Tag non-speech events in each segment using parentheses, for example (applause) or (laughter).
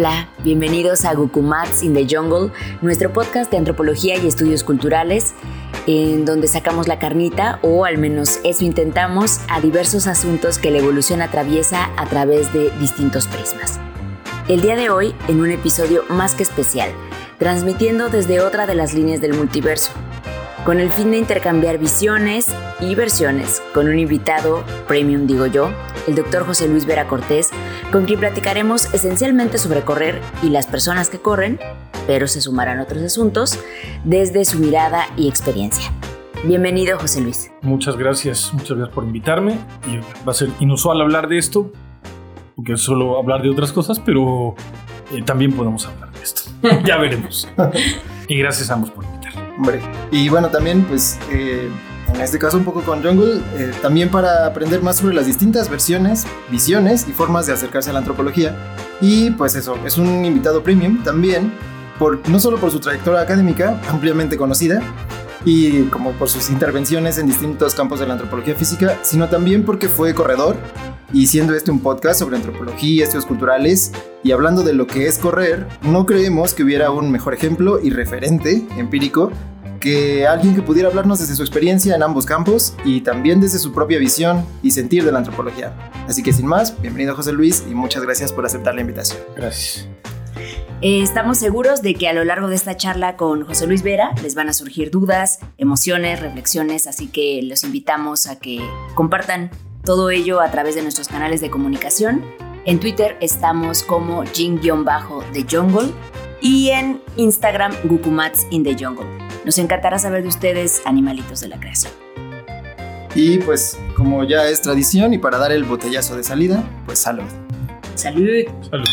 Hola, bienvenidos a Gukumats in the Jungle, nuestro podcast de antropología y estudios culturales, en donde sacamos la carnita, o al menos eso intentamos, a diversos asuntos que la evolución atraviesa a través de distintos prismas. El día de hoy, en un episodio más que especial, transmitiendo desde otra de las líneas del multiverso, con el fin de intercambiar visiones y versiones con un invitado premium, digo yo, el doctor José Luis Vera Cortés, con quien platicaremos esencialmente sobre correr y las personas que corren, pero se sumarán otros asuntos, desde su mirada y experiencia. Bienvenido, José Luis. Muchas gracias, muchas gracias por invitarme. Y va a ser inusual hablar de esto, porque es solo hablar de otras cosas, pero eh, también podemos hablar de esto. (laughs) ya veremos. y gracias a ambos por invitarme. Hombre, y bueno, también pues... Eh, en este caso un poco con Jungle, eh, también para aprender más sobre las distintas versiones, visiones y formas de acercarse a la antropología. Y pues eso, es un invitado premium también, por, no solo por su trayectoria académica, ampliamente conocida, y como por sus intervenciones en distintos campos de la antropología física, sino también porque fue corredor, y siendo este un podcast sobre antropología, estudios culturales, y hablando de lo que es correr, no creemos que hubiera un mejor ejemplo y referente empírico que alguien que pudiera hablarnos desde su experiencia en ambos campos y también desde su propia visión y sentir de la antropología. Así que sin más, bienvenido José Luis y muchas gracias por aceptar la invitación. Gracias. Eh, estamos seguros de que a lo largo de esta charla con José Luis Vera les van a surgir dudas, emociones, reflexiones, así que los invitamos a que compartan todo ello a través de nuestros canales de comunicación. En Twitter estamos como Jin-de Jungle y en Instagram Gukumats in the Jungle. Nos encantará saber de ustedes, animalitos de la creación. Y pues, como ya es tradición y para dar el botellazo de salida, pues salud. Salud. Salud.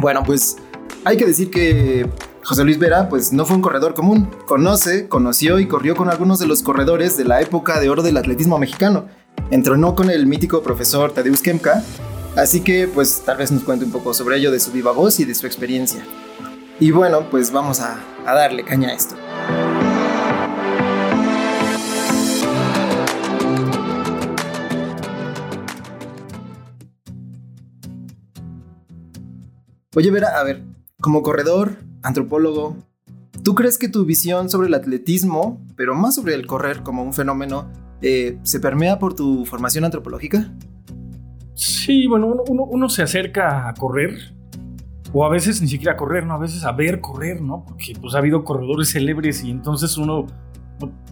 Bueno, pues hay que decir que José Luis Vera, pues no fue un corredor común. Conoce, conoció y corrió con algunos de los corredores de la época de oro del atletismo mexicano. Entronó con el mítico profesor Tadeusz Kemka, así que pues tal vez nos cuente un poco sobre ello de su viva voz y de su experiencia. Y bueno, pues vamos a, darle caña a esto. Oye, Vera, a ver, como corredor, antropólogo, ¿tú crees que tu visión sobre el atletismo, pero más sobre el correr como un fenómeno, eh, se permea por tu formación antropológica? Sí, bueno, uno, se acerca a correr, o a veces ni siquiera a correr, ¿no? A veces a ver correr, ¿no? Porque pues ha habido corredores célebres y entonces uno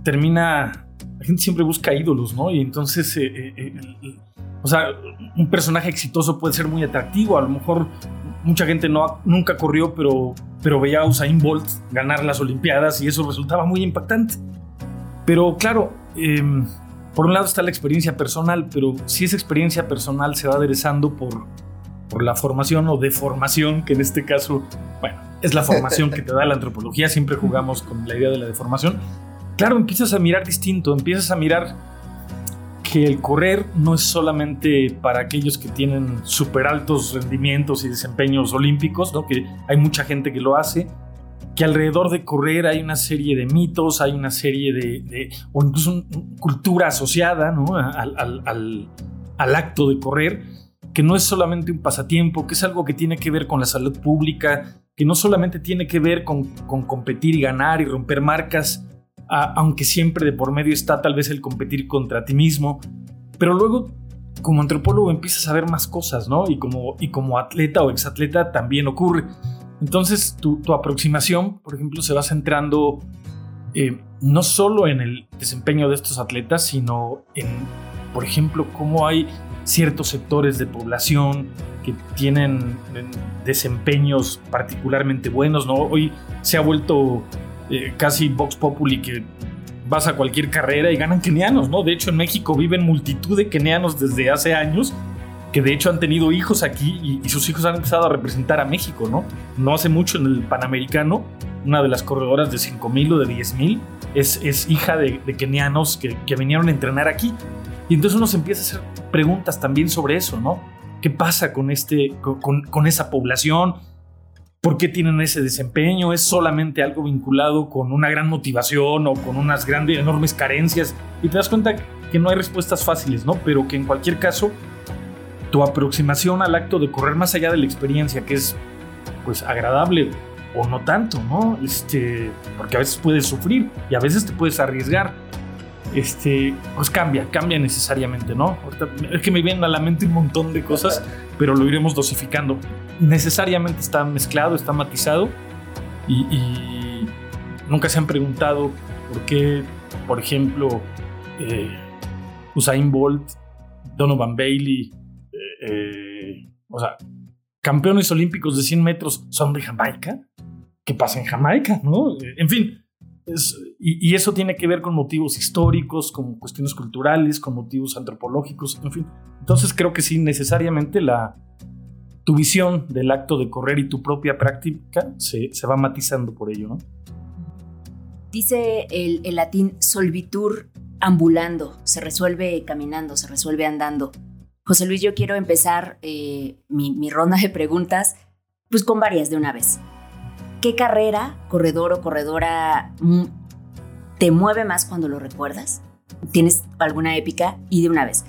termina... La gente siempre busca ídolos, ¿no? Y entonces, eh, eh, o sea, un personaje exitoso puede ser muy atractivo, a lo mejor mucha gente no, nunca corrió, pero, pero veía a Usain Bolt ganar las Olimpiadas y eso resultaba muy impactante. Pero claro, em, por un lado está la experiencia personal, pero si esa experiencia personal se va aderezando por, por la formación o deformación, que en este caso, bueno, es la formación que te da la antropología, siempre jugamos con la idea de la deformación, claro, empiezas a mirar distinto, empiezas a mirar que el correr no es solamente para aquellos que tienen súper altos rendimientos y desempeños olímpicos, ¿no? que hay mucha gente que lo hace, que alrededor de correr hay una serie de mitos, hay una serie de, o incluso una cultura asociada ¿no? al, al, al, acto de correr, que no es solamente un pasatiempo, que es algo que tiene que ver con la salud pública, que no solamente tiene que ver con, con competir y ganar y romper marcas, aunque siempre de por medio está tal vez el competir contra ti mismo, pero luego como antropólogo empiezas a ver más cosas, ¿no? Y como, y como atleta o exatleta también ocurre. Entonces tu, aproximación, por ejemplo, se va centrando eh, no solo en el desempeño de estos atletas, sino en, por ejemplo, cómo hay ciertos sectores de población que tienen eh, desempeños particularmente buenos, ¿no? Hoy se ha vuelto eh, casi Vox Populi que vas a cualquier carrera y ganan kenianos, ¿no? De hecho, en México viven multitud de kenianos desde hace años que de hecho han tenido hijos aquí y, sus hijos han empezado a representar a México, ¿no? No hace mucho en el Panamericano, una de las corredoras de 5000 o de 10000 es, es hija de, kenianos que, que, vinieron a entrenar aquí. Y entonces uno se empieza a hacer preguntas también sobre eso, ¿no? ¿Qué pasa con, este, con, con esa población? ¿Por qué tienen ese desempeño? ¿Es solamente algo vinculado con una gran motivación o con unas grandes, enormes carencias? Y te das cuenta que no hay respuestas fáciles, ¿no? Pero que en cualquier caso, tu aproximación al acto de correr más allá de la experiencia, que es pues agradable o no tanto, ¿no? Este, porque a veces puedes sufrir y a veces te puedes arriesgar. Este, pues cambia, cambia necesariamente, ¿no? es que me vienen a la mente un montón de cosas, pero lo iremos dosificando necesariamente está mezclado, está matizado y, nunca se han preguntado por qué, por ejemplo, eh, Usain Bolt, Donovan Bailey, eh, eh, o sea, campeones olímpicos de 100 metros son de Jamaica. ¿Qué pasa en Jamaica? ¿no? En fin, y, y, eso tiene que ver con motivos históricos, con cuestiones culturales, con motivos antropológicos, en fin. Entonces creo que sí, necesariamente la, tu visión del acto de correr y tu propia práctica se, va matizando por ello, ¿no? Dice el, latín solvitur ambulando, se resuelve caminando, se resuelve andando. José Luis, yo quiero empezar eh, mi, mi ronda de preguntas, pues con varias de una vez. ¿Qué carrera, corredor o corredora mm, te mueve más cuando lo recuerdas? ¿Tienes alguna épica? Y de una vez,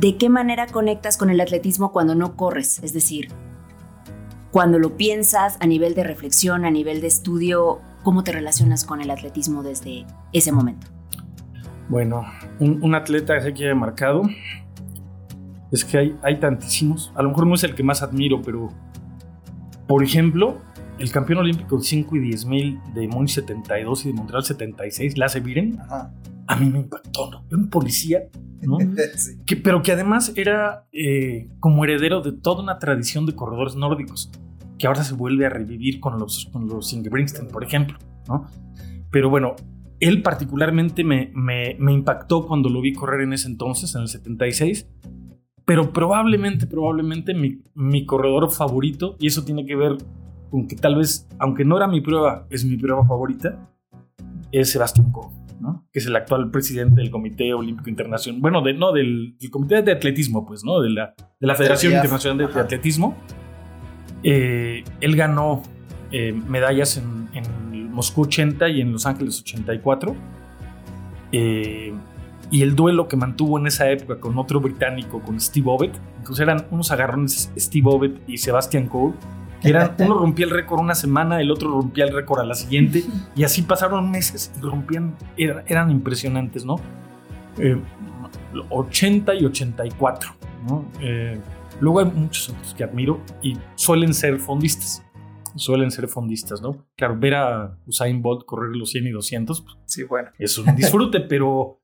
¿de qué manera conectas con el atletismo cuando no corres? Es decir, cuando lo piensas a nivel de reflexión, a nivel de estudio, ¿cómo te relacionas con el atletismo desde ese momento? Bueno, un, atleta que se ha marcado es que hay, hay tantísimos. A lo mejor no es el que más admiro, pero por ejemplo, el campeón olímpico de 5 y 10 mil de Múnich 72 y de Montreal 76, Lasse Viren, a mí me impactó, ¿no? un policía (laughs) que, pero que además era eh, como heredero de toda una tradición de corredores nórdicos, que ahora se vuelve a revivir con los, con los Ingebrigtsen, por ejemplo, ¿no? Pero bueno, él particularmente me, me, me, impactó cuando lo vi correr en ese entonces, en el 76, pero probablemente, probablemente mi, mi corredor favorito, y eso tiene que ver con que tal vez, aunque no era mi prueba, es mi prueba favorita, es Sebastián Coe que es el actual presidente del Comité Olímpico Internacional, bueno, de, no, del, Comité de Atletismo, pues, ¿no? De la, de la Federación Internacional de, Atletismo. Eh, él ganó eh, medallas en, en, Moscú 80 y en Los Ángeles 84. Eh, y el duelo que mantuvo en esa época con otro británico, con Steve Ovett, entonces eran unos agarrones Steve Ovett y Sebastian Uno rompía el récord una semana, el otro rompía el récord a la siguiente, y así pasaron meses y rompían, eran, impresionantes, ¿no? 80 eh, y 84, ¿no? Eh, luego hay muchos otros que admiro y suelen ser fondistas. Suelen ser fondistas, ¿no? Claro, ver a Usain Bolt correr los 100 y 200 pues, sí, bueno. es un disfrute, (laughs) pero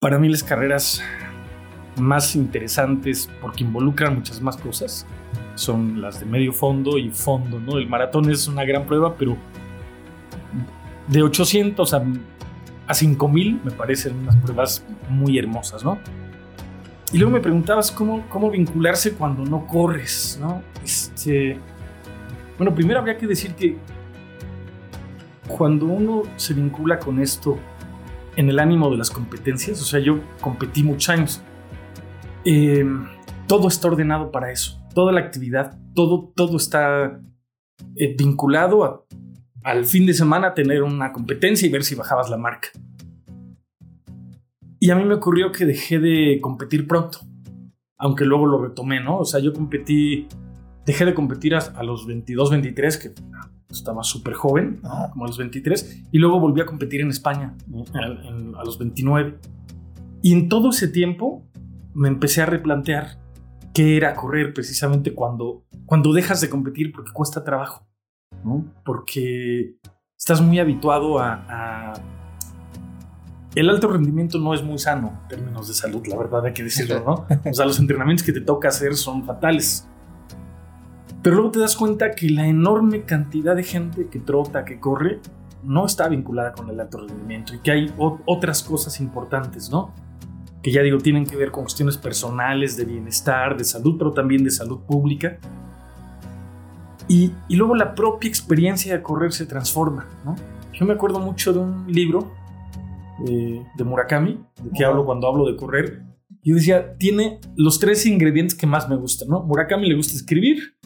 para mí las carreras más interesantes porque involucran muchas más cosas son las de medio fondo y fondo, ¿no? El maratón es una gran prueba, pero de 800 a, a 5000 me parecen unas pruebas muy hermosas, ¿no? Y luego me preguntabas cómo, cómo vincularse cuando no corres, ¿no? Este, bueno, primero habría que decir que cuando uno se vincula con esto en el ánimo de las competencias, o sea, yo competí muchos años, eh, todo está ordenado para eso toda la actividad, todo, todo está eh, vinculado al fin de semana tener una competencia y ver si bajabas la marca. Y a mí me ocurrió que dejé de competir pronto, aunque luego lo retomé, ¿no? O sea, yo competí, dejé de competir a, los 22, 23, que estaba súper joven, como a los 23, y luego volví a competir en España a, a los 29. Y en todo ese tiempo me empecé a replantear qué era correr precisamente cuando, cuando dejas de competir porque cuesta trabajo, ¿no? Porque estás muy habituado a, El alto rendimiento no es muy sano en términos de salud, la verdad hay que decirlo, ¿no? (laughs) O sea, los entrenamientos que te toca hacer son fatales. Pero luego te das cuenta que la enorme cantidad de gente que trota, que corre, no está vinculada con el alto rendimiento y que hay otras cosas importantes, ¿no? Que ya digo, tienen que ver con cuestiones personales, de bienestar, de salud, pero también de salud pública. Y, luego la propia experiencia de correr se transforma. ¿no? Yo me acuerdo mucho de un libro eh, de Murakami, de que hablo cuando hablo de correr. Yo decía, tiene los tres ingredientes que más me gustan. ¿no? Murakami le gusta escribir,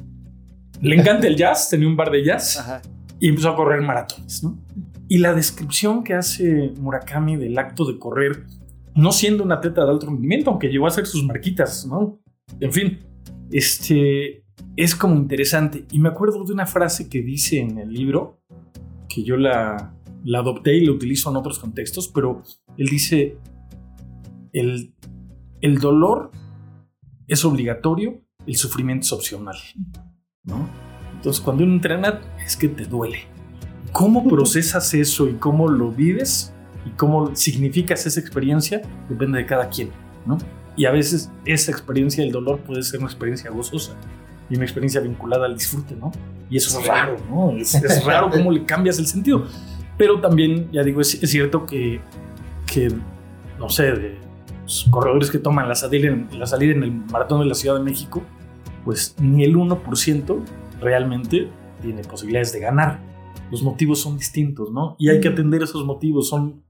Le encanta el jazz, tenía un bar de jazz y empezó a correr maratones, ¿no? Y la descripción que hace Murakami del acto de correr, no siendo un atleta de alto rendimiento, aunque llegó a hacer sus marquitas, ¿no? En fin, este es como interesante. Y me acuerdo de una frase que dice en el libro, que yo la, adopté y la utilizo en otros contextos, pero él dice, el, el dolor es obligatorio, el sufrimiento es opcional. ¿no? Entonces, cuando uno entrena, es que te duele. ¿Cómo procesas eso y cómo lo vives y cómo significas esa experiencia? Depende de cada quien, ¿no? Y a veces esa experiencia del dolor puede ser una experiencia gozosa y una experiencia vinculada al disfrute, ¿no? Y eso es raro, ¿no? Es, raro cómo le cambias el sentido. Pero también, ya digo, es, cierto que, que, no sé, de los corredores que toman la salida, en, la salida en el maratón de la Ciudad de México, pues ni el 1% realmente tiene posibilidades de ganar. Los motivos son distintos, ¿no? Y hay que atender esos motivos. Son,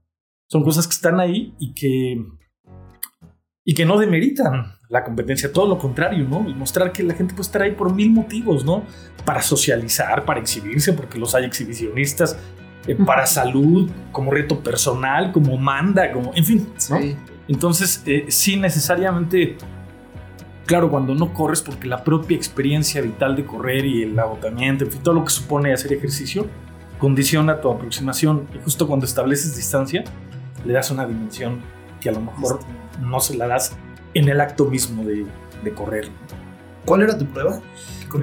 son cosas que están ahí y que, y que no demeritan la competencia, todo lo contrario, ¿no? Y mostrar que la gente puede estar ahí por mil motivos, ¿no? Para socializar, para exhibirse, porque los hay exhibicionistas, eh, para salud, como reto personal, como manda, como, en fin, ¿no? Entonces, eh, sí necesariamente Claro, cuando no corres, porque la propia experiencia vital de correr y el agotamiento, en fin, todo lo que supone hacer ejercicio, condiciona tu aproximación. Y justo cuando estableces distancia, le das una dimensión que a lo mejor no se la das en el acto mismo de, correr. ¿Cuál era tu prueba?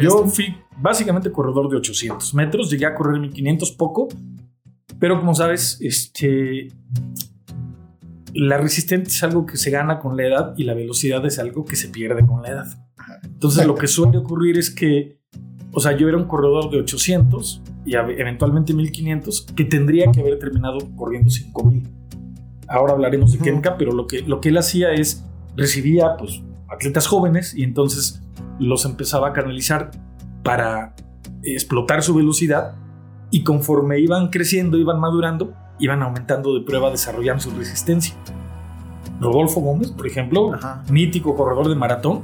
Yo fui básicamente corredor de 800 metros, llegué a correr 1500 poco, pero como sabes, este, la resistencia es algo que se gana con la edad y la velocidad es algo que se pierde con la edad. Entonces lo que suele ocurrir es que, o sea, yo era un corredor de 800 y eventualmente 1500 que tendría que haber terminado corriendo 5000. Ahora hablaremos de Kenka, pero lo que, lo que él hacía es recibía pues atletas jóvenes y entonces los empezaba a canalizar para explotar su velocidad y conforme iban creciendo, iban madurando, iban aumentando de prueba, desarrollando su resistencia. Rodolfo Gómez, por ejemplo, mítico corredor de maratón,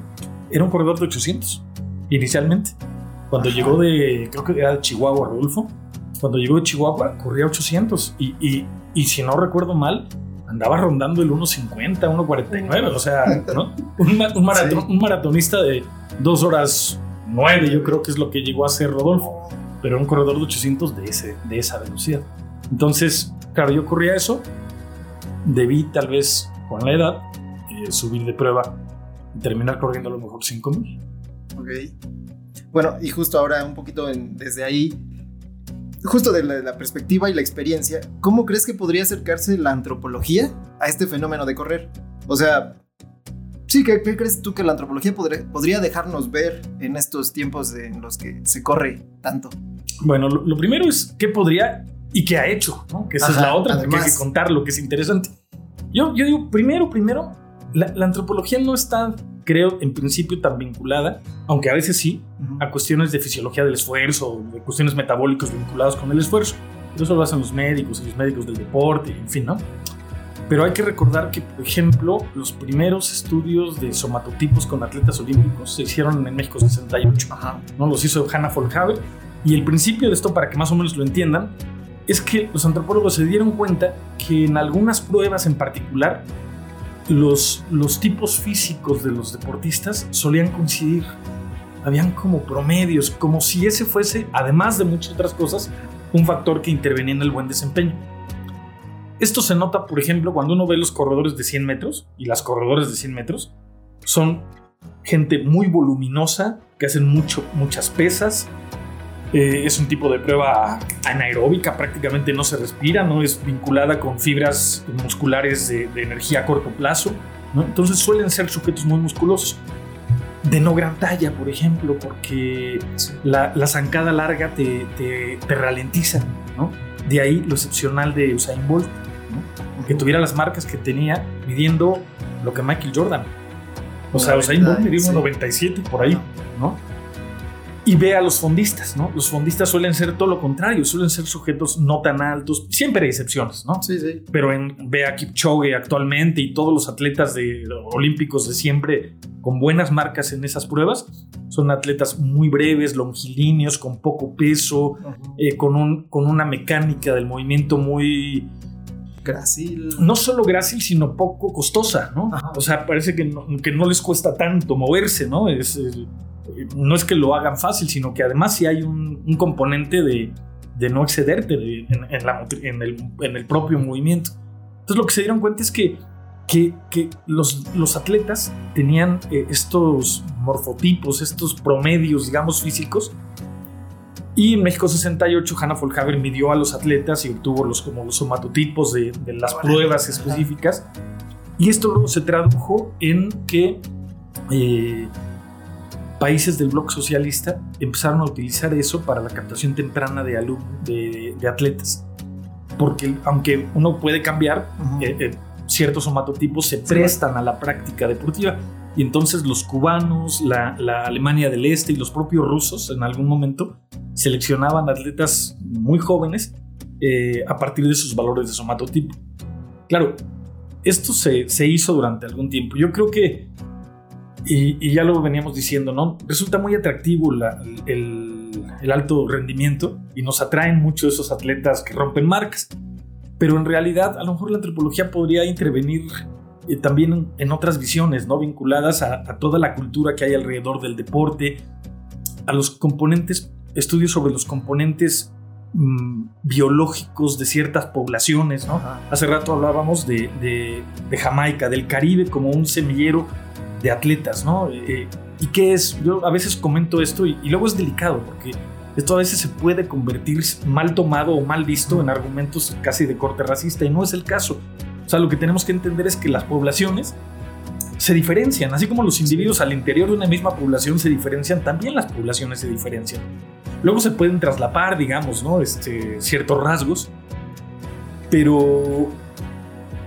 era un corredor de 800 inicialmente. Cuando llegó de, creo que era de Chihuahua, Rodolfo, cuando llegó de Chihuahua corría 800 y, y, y si no recuerdo mal, andaba rondando el 1.50, 1.49, o sea, ¿no? un, un, maratón, un maratonista de 2 horas 9, yo creo que es lo que llegó a ser Rodolfo, pero un corredor de 800 de, ese, de esa velocidad. Entonces, claro, yo corría eso, debí tal vez con la edad eh, subir de prueba y terminar corriendo a lo mejor 5000. Ok. Bueno, y justo ahora un poquito desde ahí, justo de la, perspectiva y la experiencia, ¿cómo crees que podría acercarse la antropología a este fenómeno de correr? O sea, sí, ¿qué, crees tú que la antropología podría, dejarnos ver en estos tiempos en los que se corre tanto? Bueno, lo primero es qué podría y qué ha hecho, ¿no? Que esa es la otra, que hay que contar lo que es interesante. Yo, yo digo, primero, primero, la, antropología no está, creo, en principio tan vinculada, aunque a veces sí, a cuestiones de fisiología del esfuerzo, de cuestiones metabólicas vinculadas con el esfuerzo. Eso lo hacen los médicos y los médicos del deporte, en fin, ¿no? Pero hay que recordar que, por ejemplo, los primeros estudios de somatotipos con atletas olímpicos se hicieron en México 68. ¿no? Los hizo Hannah Folkhaber. Y el principio de esto, para que más o menos lo entiendan, es que los antropólogos se dieron cuenta que en algunas pruebas en particular los, los tipos físicos de los deportistas solían coincidir. Habían como promedios, como si ese fuese, además de muchas otras cosas, un factor que intervenía en el buen desempeño. Esto se nota, por ejemplo, cuando uno ve los corredores de 100 metros y las corredores de 100 metros. Son gente muy voluminosa, que hacen mucho, muchas pesas, eh, es un tipo de prueba anaeróbica, prácticamente no se respira, no es vinculada con fibras musculares de, energía a corto plazo. Entonces suelen ser sujetos muy musculosos. De no gran talla, por ejemplo, porque la, zancada larga te, te, ralentiza. De ahí lo excepcional de Usain Bolt, que tuviera las marcas que tenía midiendo lo que Michael Jordan. O sea, Usain Bolt midió 97 por ahí, ¿no? Y ve a los fondistas, ¿no? Los fondistas suelen ser todo lo contrario, suelen ser sujetos no tan altos, siempre hay excepciones, ¿no? Sí, sí. Pero en, ve a Kipchoge actualmente y todos los atletas de, olímpicos de siempre con buenas marcas en esas pruebas, son atletas muy breves, longilíneos, con poco peso, eh, con, un, con una mecánica del movimiento muy... Grácil. No solo grácil, sino poco costosa, ¿no? O sea, parece que no, que no les cuesta tanto moverse, ¿no? Es, no es que lo hagan fácil, sino que además sí hay un, componente de, no excederte en, el, propio movimiento. Entonces lo que se dieron cuenta es que, que, los, los, atletas tenían eh, estos morfotipos, estos promedios, digamos, físicos. Y en México 68, Hannah Folhaber midió a los atletas y obtuvo los, como los somatotipos de, las pruebas específicas. Y esto luego se tradujo en que eh, países del bloque socialista empezaron a utilizar eso para la captación temprana de, de, atletas. Porque aunque uno puede cambiar, eh, eh, ciertos somatotipos se prestan a la práctica deportiva. Y entonces los cubanos, la, Alemania del Este y los propios rusos en algún momento seleccionaban atletas muy jóvenes eh, a partir de sus valores de somatotipo. Claro, esto se, se hizo durante algún tiempo. Yo creo que y, ya lo veníamos diciendo, ¿no? Resulta muy atractivo el, alto rendimiento y nos atraen mucho esos atletas que rompen marcas. Pero en realidad, a lo mejor la antropología podría intervenir eh, también en otras visiones, ¿no? Vinculadas a, toda la cultura que hay alrededor del deporte, a los componentes, estudios sobre los componentes mm, biológicos de ciertas poblaciones, ¿no? Hace rato hablábamos de, de Jamaica, del Caribe como un semillero de atletas, ¿no? Eh, ¿Y qué es? Yo a veces comento esto y, luego es delicado porque esto a veces se puede convertir mal tomado o mal visto en argumentos casi de corte racista y no es el caso. O sea, lo que tenemos que entender es que las poblaciones se diferencian, así como los individuos al interior de una misma población se diferencian, también las poblaciones se diferencian. Luego se pueden traslapar, digamos, ¿no? Este, ciertos rasgos, pero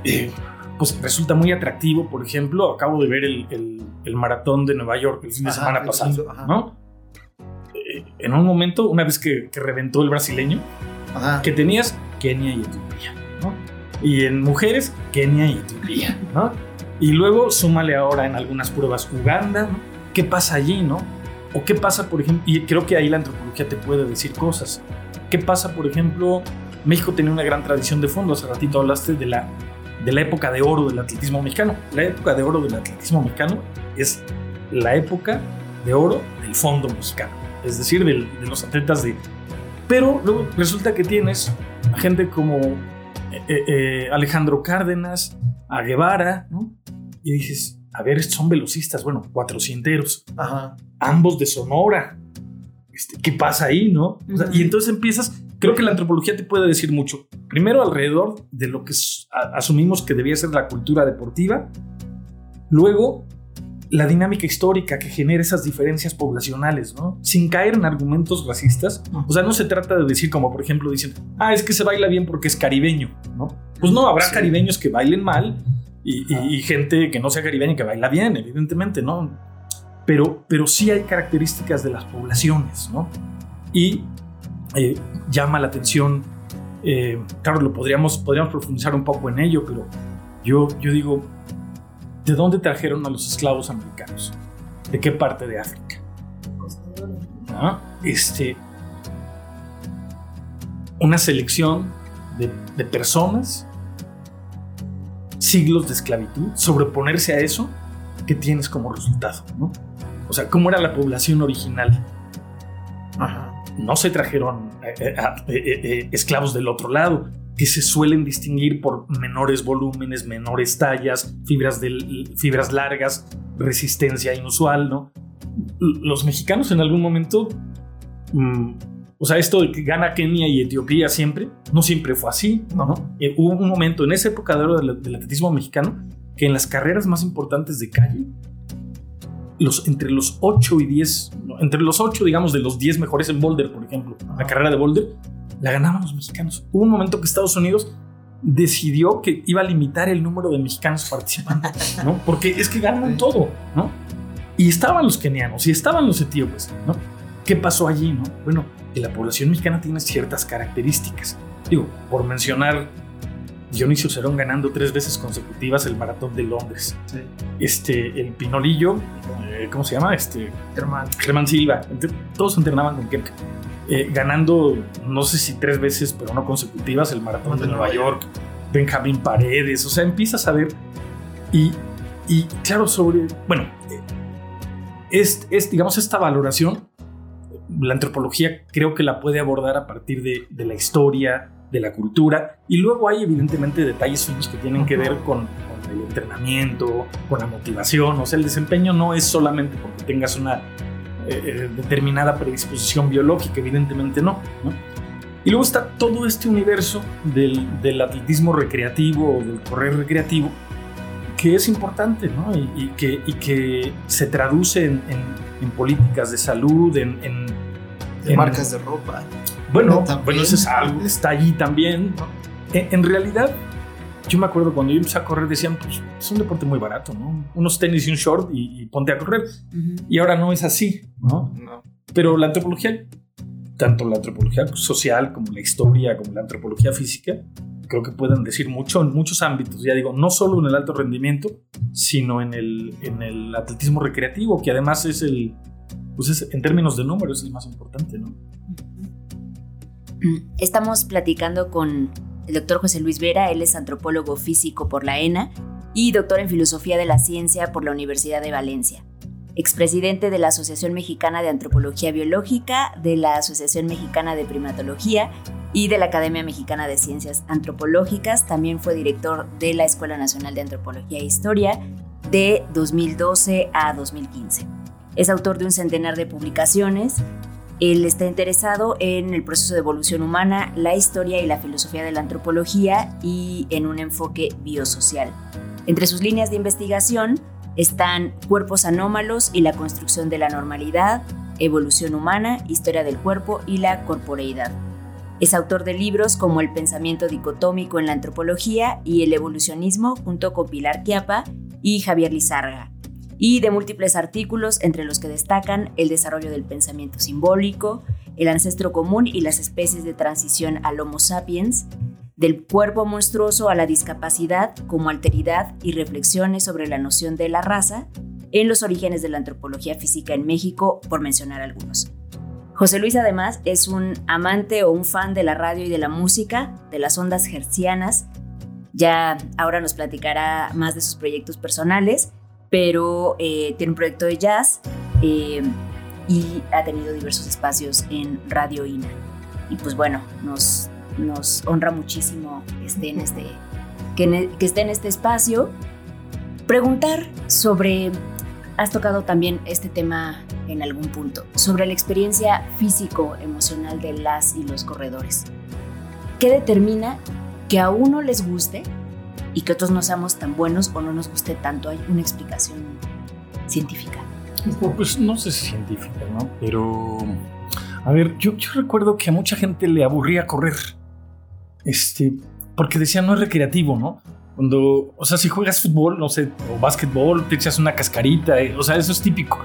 eh, pues resulta muy atractivo. Por ejemplo, acabo de ver el, maratón de Nueva York el fin de semana pasado, ¿no? Eh, en un momento, una vez que, reventó el brasileño, que tenías Kenia y Etiopía, ¿no? Y en mujeres, Kenia y Etiopía, ¿no? Y luego súmale ahora en algunas pruebas Uganda, ¿no? ¿Qué pasa allí, no? O qué pasa, por ejemplo, y creo que ahí la antropología te puede decir cosas. ¿Qué pasa, por ejemplo, México tenía una gran tradición de fondo, hace ratito hablaste de la de la época de oro del atletismo mexicano. La época de oro del atletismo mexicano es la época de oro del fondo mexicano, es decir, de los atletas de... Pero luego resulta que tienes a gente como eh, eh, eh, Alejandro Cárdenas, a Guevara, ¿no? Y dices, a ver, estos son velocistas, bueno, cuatrocienteros, ambos de Sonora. Este, ¿Qué pasa ahí, no? y entonces empiezas Creo que la antropología te puede decir mucho. Primero, alrededor de lo que asumimos que debía ser la cultura deportiva. Luego, la dinámica histórica que genera esas diferencias poblacionales, ¿no? Sin caer en argumentos racistas. O sea, no se trata de decir como, por ejemplo, dicen, ah, es que se baila bien porque es caribeño, ¿no? Pues no, habrá caribeños que bailen mal y, gente que no sea caribeña que baila bien, evidentemente, ¿no? Pero, pero sí hay características de las poblaciones, ¿no? Y eh, llama la atención. Eh, claro, lo podríamos, podríamos profundizar un poco en ello, pero yo, yo digo, ¿de dónde trajeron a los esclavos americanos? ¿De qué parte de África? Este, una selección de, personas, siglos de esclavitud, sobreponerse a eso, ¿qué tienes como resultado? ¿no? O sea, ¿cómo era la población original? No se trajeron eh, eh, eh, esclavos del otro lado, que se suelen distinguir por menores volúmenes, menores tallas, fibras, fibras largas, resistencia inusual, ¿no? Los mexicanos en algún momento, mm, o sea, esto de que gana Kenia y Etiopía siempre, no siempre fue así, ¿no? hubo un momento en esa época de oro del atletismo mexicano que en las carreras más importantes de calle los, entre los 8 y 10, entre los 8, digamos, de los 10 mejores en boulder, por ejemplo, la carrera de boulder, la ganaban los mexicanos. Hubo un momento que Estados Unidos decidió que iba a limitar el número de mexicanos participando, ¿no? (laughs) Porque es que ganan todo, ¿no? Y estaban los kenianos y estaban los etíopes, ¿no? ¿Qué pasó allí, no? Bueno, que la población mexicana tiene ciertas características. Digo, por mencionar Dionisio Cerón ganando tres veces consecutivas el maratón de Londres. Este, el Pinolillo, eh, ¿cómo se llama? Este, Germán. Germán Silva. Todos entrenaban con Kemka. Eh, ganando, no sé si tres veces, pero no consecutivas, el maratón de Nueva York. Benjamín Paredes. O sea, empiezas a ver. Y, y claro, sobre. Bueno, es, es, digamos, esta valoración, la antropología creo que la puede abordar a partir de, de la historia, de la cultura. Y luego hay evidentemente detalles finos que tienen que ver con, el entrenamiento, con la motivación. O sea, el desempeño no es solamente porque tengas una eh, eh, determinada predisposición biológica, evidentemente no, Y luego está todo este universo del, del atletismo recreativo o del correr recreativo, que es importante, ¿no? Y, que, y que, se traduce en, en, políticas de salud, en, en marcas de ropa. Bueno, bueno, eso es algo, está allí también. En, realidad, yo me acuerdo cuando yo empecé a correr, decían, pues es un deporte muy barato, ¿no? Unos tenis y un short y, ponte a correr. Y ahora no es así, ¿no? Pero la antropología, tanto la antropología social como la historia, como la antropología física, creo que pueden decir mucho en muchos ámbitos. Ya digo, no solo en el alto rendimiento, sino en el, en el atletismo recreativo, que además es el, pues es, en términos de números es el más importante, ¿no? Estamos platicando con el doctor José Luis Vera, él es antropólogo físico por la ENA y doctor en filosofía de la ciencia por la Universidad de Valencia. Expresidente de la Asociación Mexicana de Antropología Biológica, de la Asociación Mexicana de Primatología y de la Academia Mexicana de Ciencias Antropológicas. También fue director de la Escuela Nacional de Antropología e Historia de 2012 a 2015. Es autor de un centenar de publicaciones él está interesado en el proceso de evolución humana, la historia y la filosofía de la antropología y en un enfoque biosocial. Entre sus líneas de investigación están cuerpos anómalos y la construcción de la normalidad, evolución humana, historia del cuerpo y la corporeidad. Es autor de libros como El pensamiento dicotómico en la antropología y El evolucionismo junto con Pilar Quiapa y Javier Lizarga y de múltiples artículos entre los que destacan el desarrollo del pensamiento simbólico, el ancestro común y las especies de transición al Homo sapiens, del cuerpo monstruoso a la discapacidad como alteridad y reflexiones sobre la noción de la raza en los orígenes de la antropología física en México, por mencionar algunos. José Luis además es un amante o un fan de la radio y de la música, de las ondas hercianas. Ya ahora nos platicará más de sus proyectos personales pero eh, tiene un proyecto de jazz eh, y ha tenido diversos espacios en Radio INA. Y pues bueno, nos, nos honra muchísimo que esté en este, que, que esté en este espacio. Preguntar sobre, has tocado también este tema en algún punto, sobre la experiencia físico-emocional de las y los corredores. ¿Qué determina que a uno les guste y que otros no seamos tan buenos o no nos guste tanto. Hay una explicación científica. Pues no sé si científica, ¿no? Pero, a ver, yo, yo recuerdo que a mucha gente le aburría correr. Este, porque decían no es recreativo, ¿no? Cuando, o sea, si juegas fútbol, no sé, o básquetbol, te echas una cascarita, eh, o sea, eso es típico.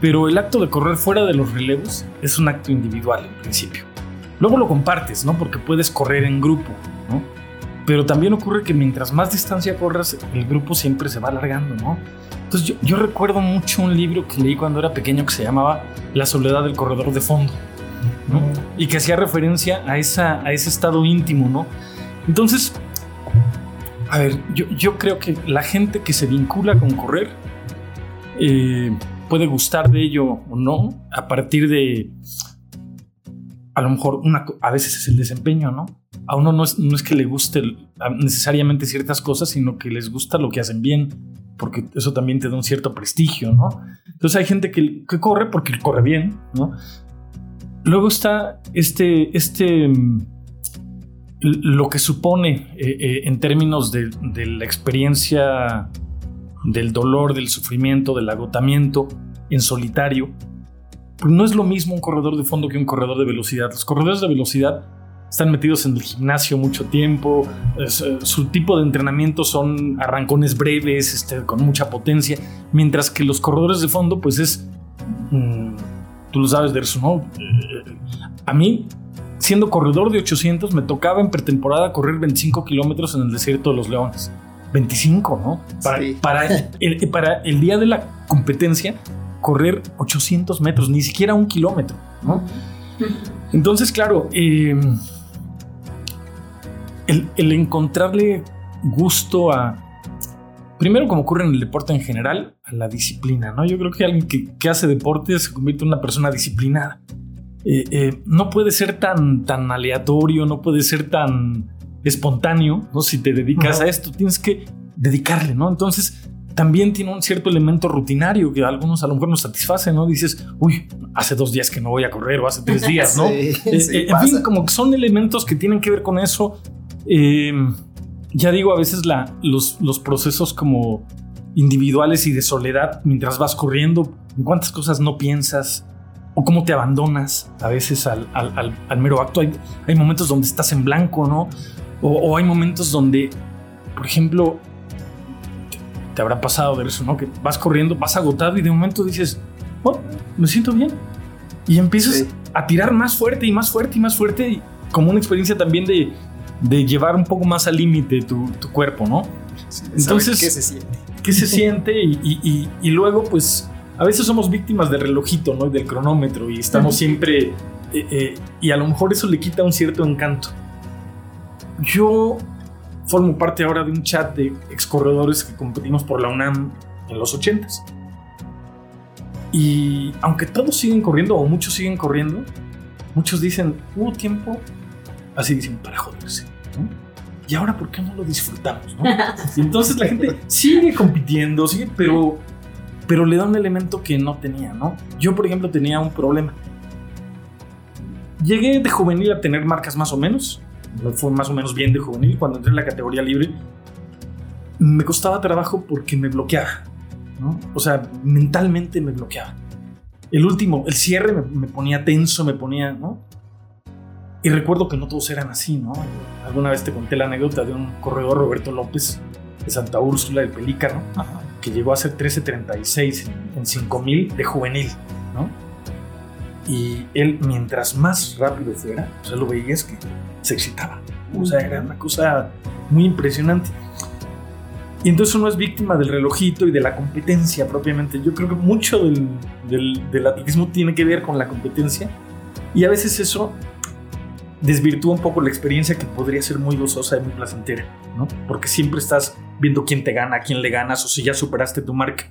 Pero el acto de correr fuera de los relevos es un acto individual en principio. Luego lo compartes, ¿no? Porque puedes correr en grupo, ¿no? Pero también ocurre que mientras más distancia corras, el grupo siempre se va alargando, ¿no? Entonces yo, recuerdo mucho un libro que leí cuando era pequeño que se llamaba La soledad del corredor de fondo, ¿no? Y que hacía referencia a, esa, a ese estado íntimo, ¿no? Entonces, a ver, yo, yo creo que la gente que se vincula con correr eh, puede gustar de ello o no a partir de, a lo mejor, una, a veces es el desempeño, ¿no? A uno no es, que le guste necesariamente ciertas cosas, sino que les gusta lo que hacen bien, porque eso también te da un cierto prestigio, ¿no? Entonces hay gente que, corre porque corre bien, ¿no? Luego está este, este, lo que supone eh, eh, en términos de, de la experiencia del dolor, del sufrimiento, del agotamiento en solitario, no es lo mismo un corredor de fondo que un corredor de velocidad. Los corredores de velocidad están metidos en el gimnasio mucho tiempo, eh, su tipo de entrenamiento son arrancones breves, este, con mucha potencia, mientras que los corredores de fondo, pues es, mm, tú lo sabes de eso, ¿no? Eh, a mí, siendo corredor de 800, me tocaba en pretemporada correr 25 kilómetros en el desierto de los leones. 25, ¿no? Para, Sí. para, el, para el día de la competencia, correr 800 metros, ni siquiera un kilómetro, ¿no? Entonces, claro, eh, el, el encontrarle gusto a, primero como ocurre en el deporte en general, a la disciplina, ¿no? Yo creo que alguien que, que hace deporte se convierte en una persona disciplinada. Eh, eh, no puede ser tan, tan aleatorio, no puede ser tan espontáneo, ¿no? Si te dedicas a esto, tienes que dedicarle, ¿no? Entonces, también tiene un cierto elemento rutinario que a algunos a lo mejor nos satisface, ¿no? Dices, uy, hace dos días que no voy a correr o hace tres días, ¿no? (laughs) Sí, Eh, sí, en pasa. fin, como que son elementos que tienen que ver con eso. Eh, ya digo, a veces la, los, los procesos como individuales y de soledad mientras vas corriendo, en cuántas cosas no piensas o cómo te abandonas a veces al, al- al- al mero acto. Hay, hay momentos donde estás en blanco, ¿no? O, o hay momentos donde, por ejemplo, te, te habrá pasado ver eso, ¿no? Que vas corriendo, vas agotado y de momento dices, oh, me siento bien. Y empiezas Sí. a tirar más fuerte y más fuerte y más fuerte, y como una experiencia también de, de llevar un poco más al límite tu, tu cuerpo, ¿no? Entonces- ¿Qué se siente? ¿Qué se siente? Y, y- y- luego, pues, a veces somos víctimas del relojito, ¿no? Y del cronómetro, y estamos siempre. eh, eh, y a lo mejor eso le quita un cierto encanto. Yo formo parte ahora de un chat de excorredores que competimos por la UNAM en los 80s. Y aunque todos siguen corriendo, o muchos siguen corriendo, muchos dicen, hubo tiempo, así dicen, para joderse. Y ahora, ¿por qué no lo disfrutamos? no? Entonces la gente sigue compitiendo, sigue, pero, pero le da un elemento que no tenía, ¿no? Yo, por ejemplo, tenía un problema. Llegué de juvenil a tener marcas más o menos. Me fue más o menos bien de juvenil. Cuando entré en la categoría libre, me costaba trabajo porque me bloqueaba, ¿no? O sea, mentalmente me bloqueaba. El último, el cierre me, ponía tenso, me ponía. Y recuerdo que no todos eran así, ¿no? Alguna vez te conté la anécdota de un corredor, Roberto López, de Santa Úrsula del Pelícano, que llegó a hacer 13.36 en, en 5000 de juvenil, ¿no? Y él, mientras más rápido fuera, o sea, lo veías que se excitaba. O sea, era una cosa muy impresionante. Y entonces uno es víctima del relojito y de la competencia propiamente. Yo creo que mucho del, del, del atletismo tiene que ver con la competencia. Y a veces eso desvirtúa un poco la experiencia que podría ser muy gozosa y muy placentera, ¿no? Porque siempre estás viendo quién te gana, quién le ganas o si ya superaste tu marca.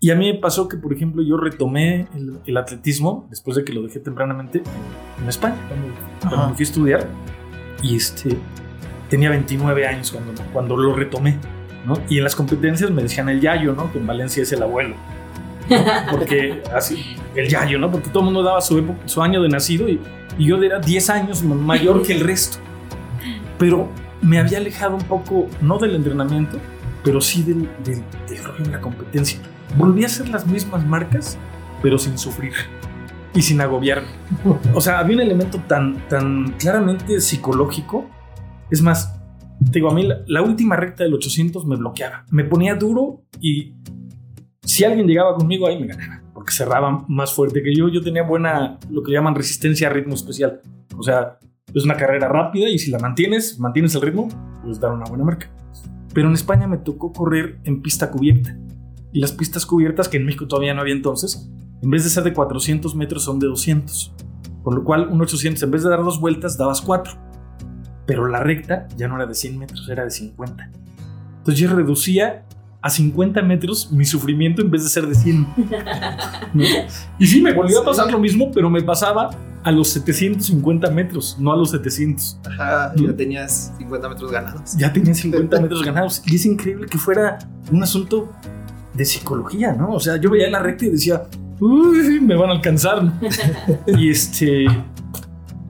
Y a mí me pasó que, por ejemplo, yo retomé el, el atletismo después de que lo dejé tempranamente en España, cuando, cuando fui a estudiar. Y este, tenía 29 años cuando, cuando lo retomé, ¿no? Y en las competencias me decían el yayo, ¿no? Que en Valencia es el abuelo. (laughs) Porque así, el yayo, ¿no? Porque todo el mundo daba su, época, su año de nacido y, y yo era 10 años mayor que el resto. Pero me había alejado un poco, no del entrenamiento, pero sí del, del, del la competencia. Volví a hacer las mismas marcas, pero sin sufrir y sin agobiarme. O sea, había un elemento tan, tan claramente psicológico. Es más, te digo, a mí la, la última recta del 800 me bloqueaba. Me ponía duro y si alguien llegaba conmigo ahí me ganaba. Porque cerraba más fuerte que yo. Yo tenía buena, lo que llaman resistencia a ritmo especial. O sea, es una carrera rápida y si la mantienes, mantienes el ritmo, puedes dar una buena marca. Pero en España me tocó correr en pista cubierta. Y las pistas cubiertas, que en México todavía no había entonces, en vez de ser de 400 metros son de 200. Por lo cual, un 800, en vez de dar dos vueltas, dabas cuatro. Pero la recta ya no era de 100 metros, era de 50. Entonces yo reducía a 50 metros mi sufrimiento en vez de ser de 100. ¿no? Y sí, me volvió a pasar lo mismo, pero me pasaba a los 750 metros, no a los 700. Ajá, ya tenías 50 metros ganados. Ya tenía 50 metros ganados. Y es increíble que fuera un asunto de psicología, ¿no? O sea, yo veía la recta y decía, uy, me van a alcanzar. (laughs) y este, eh,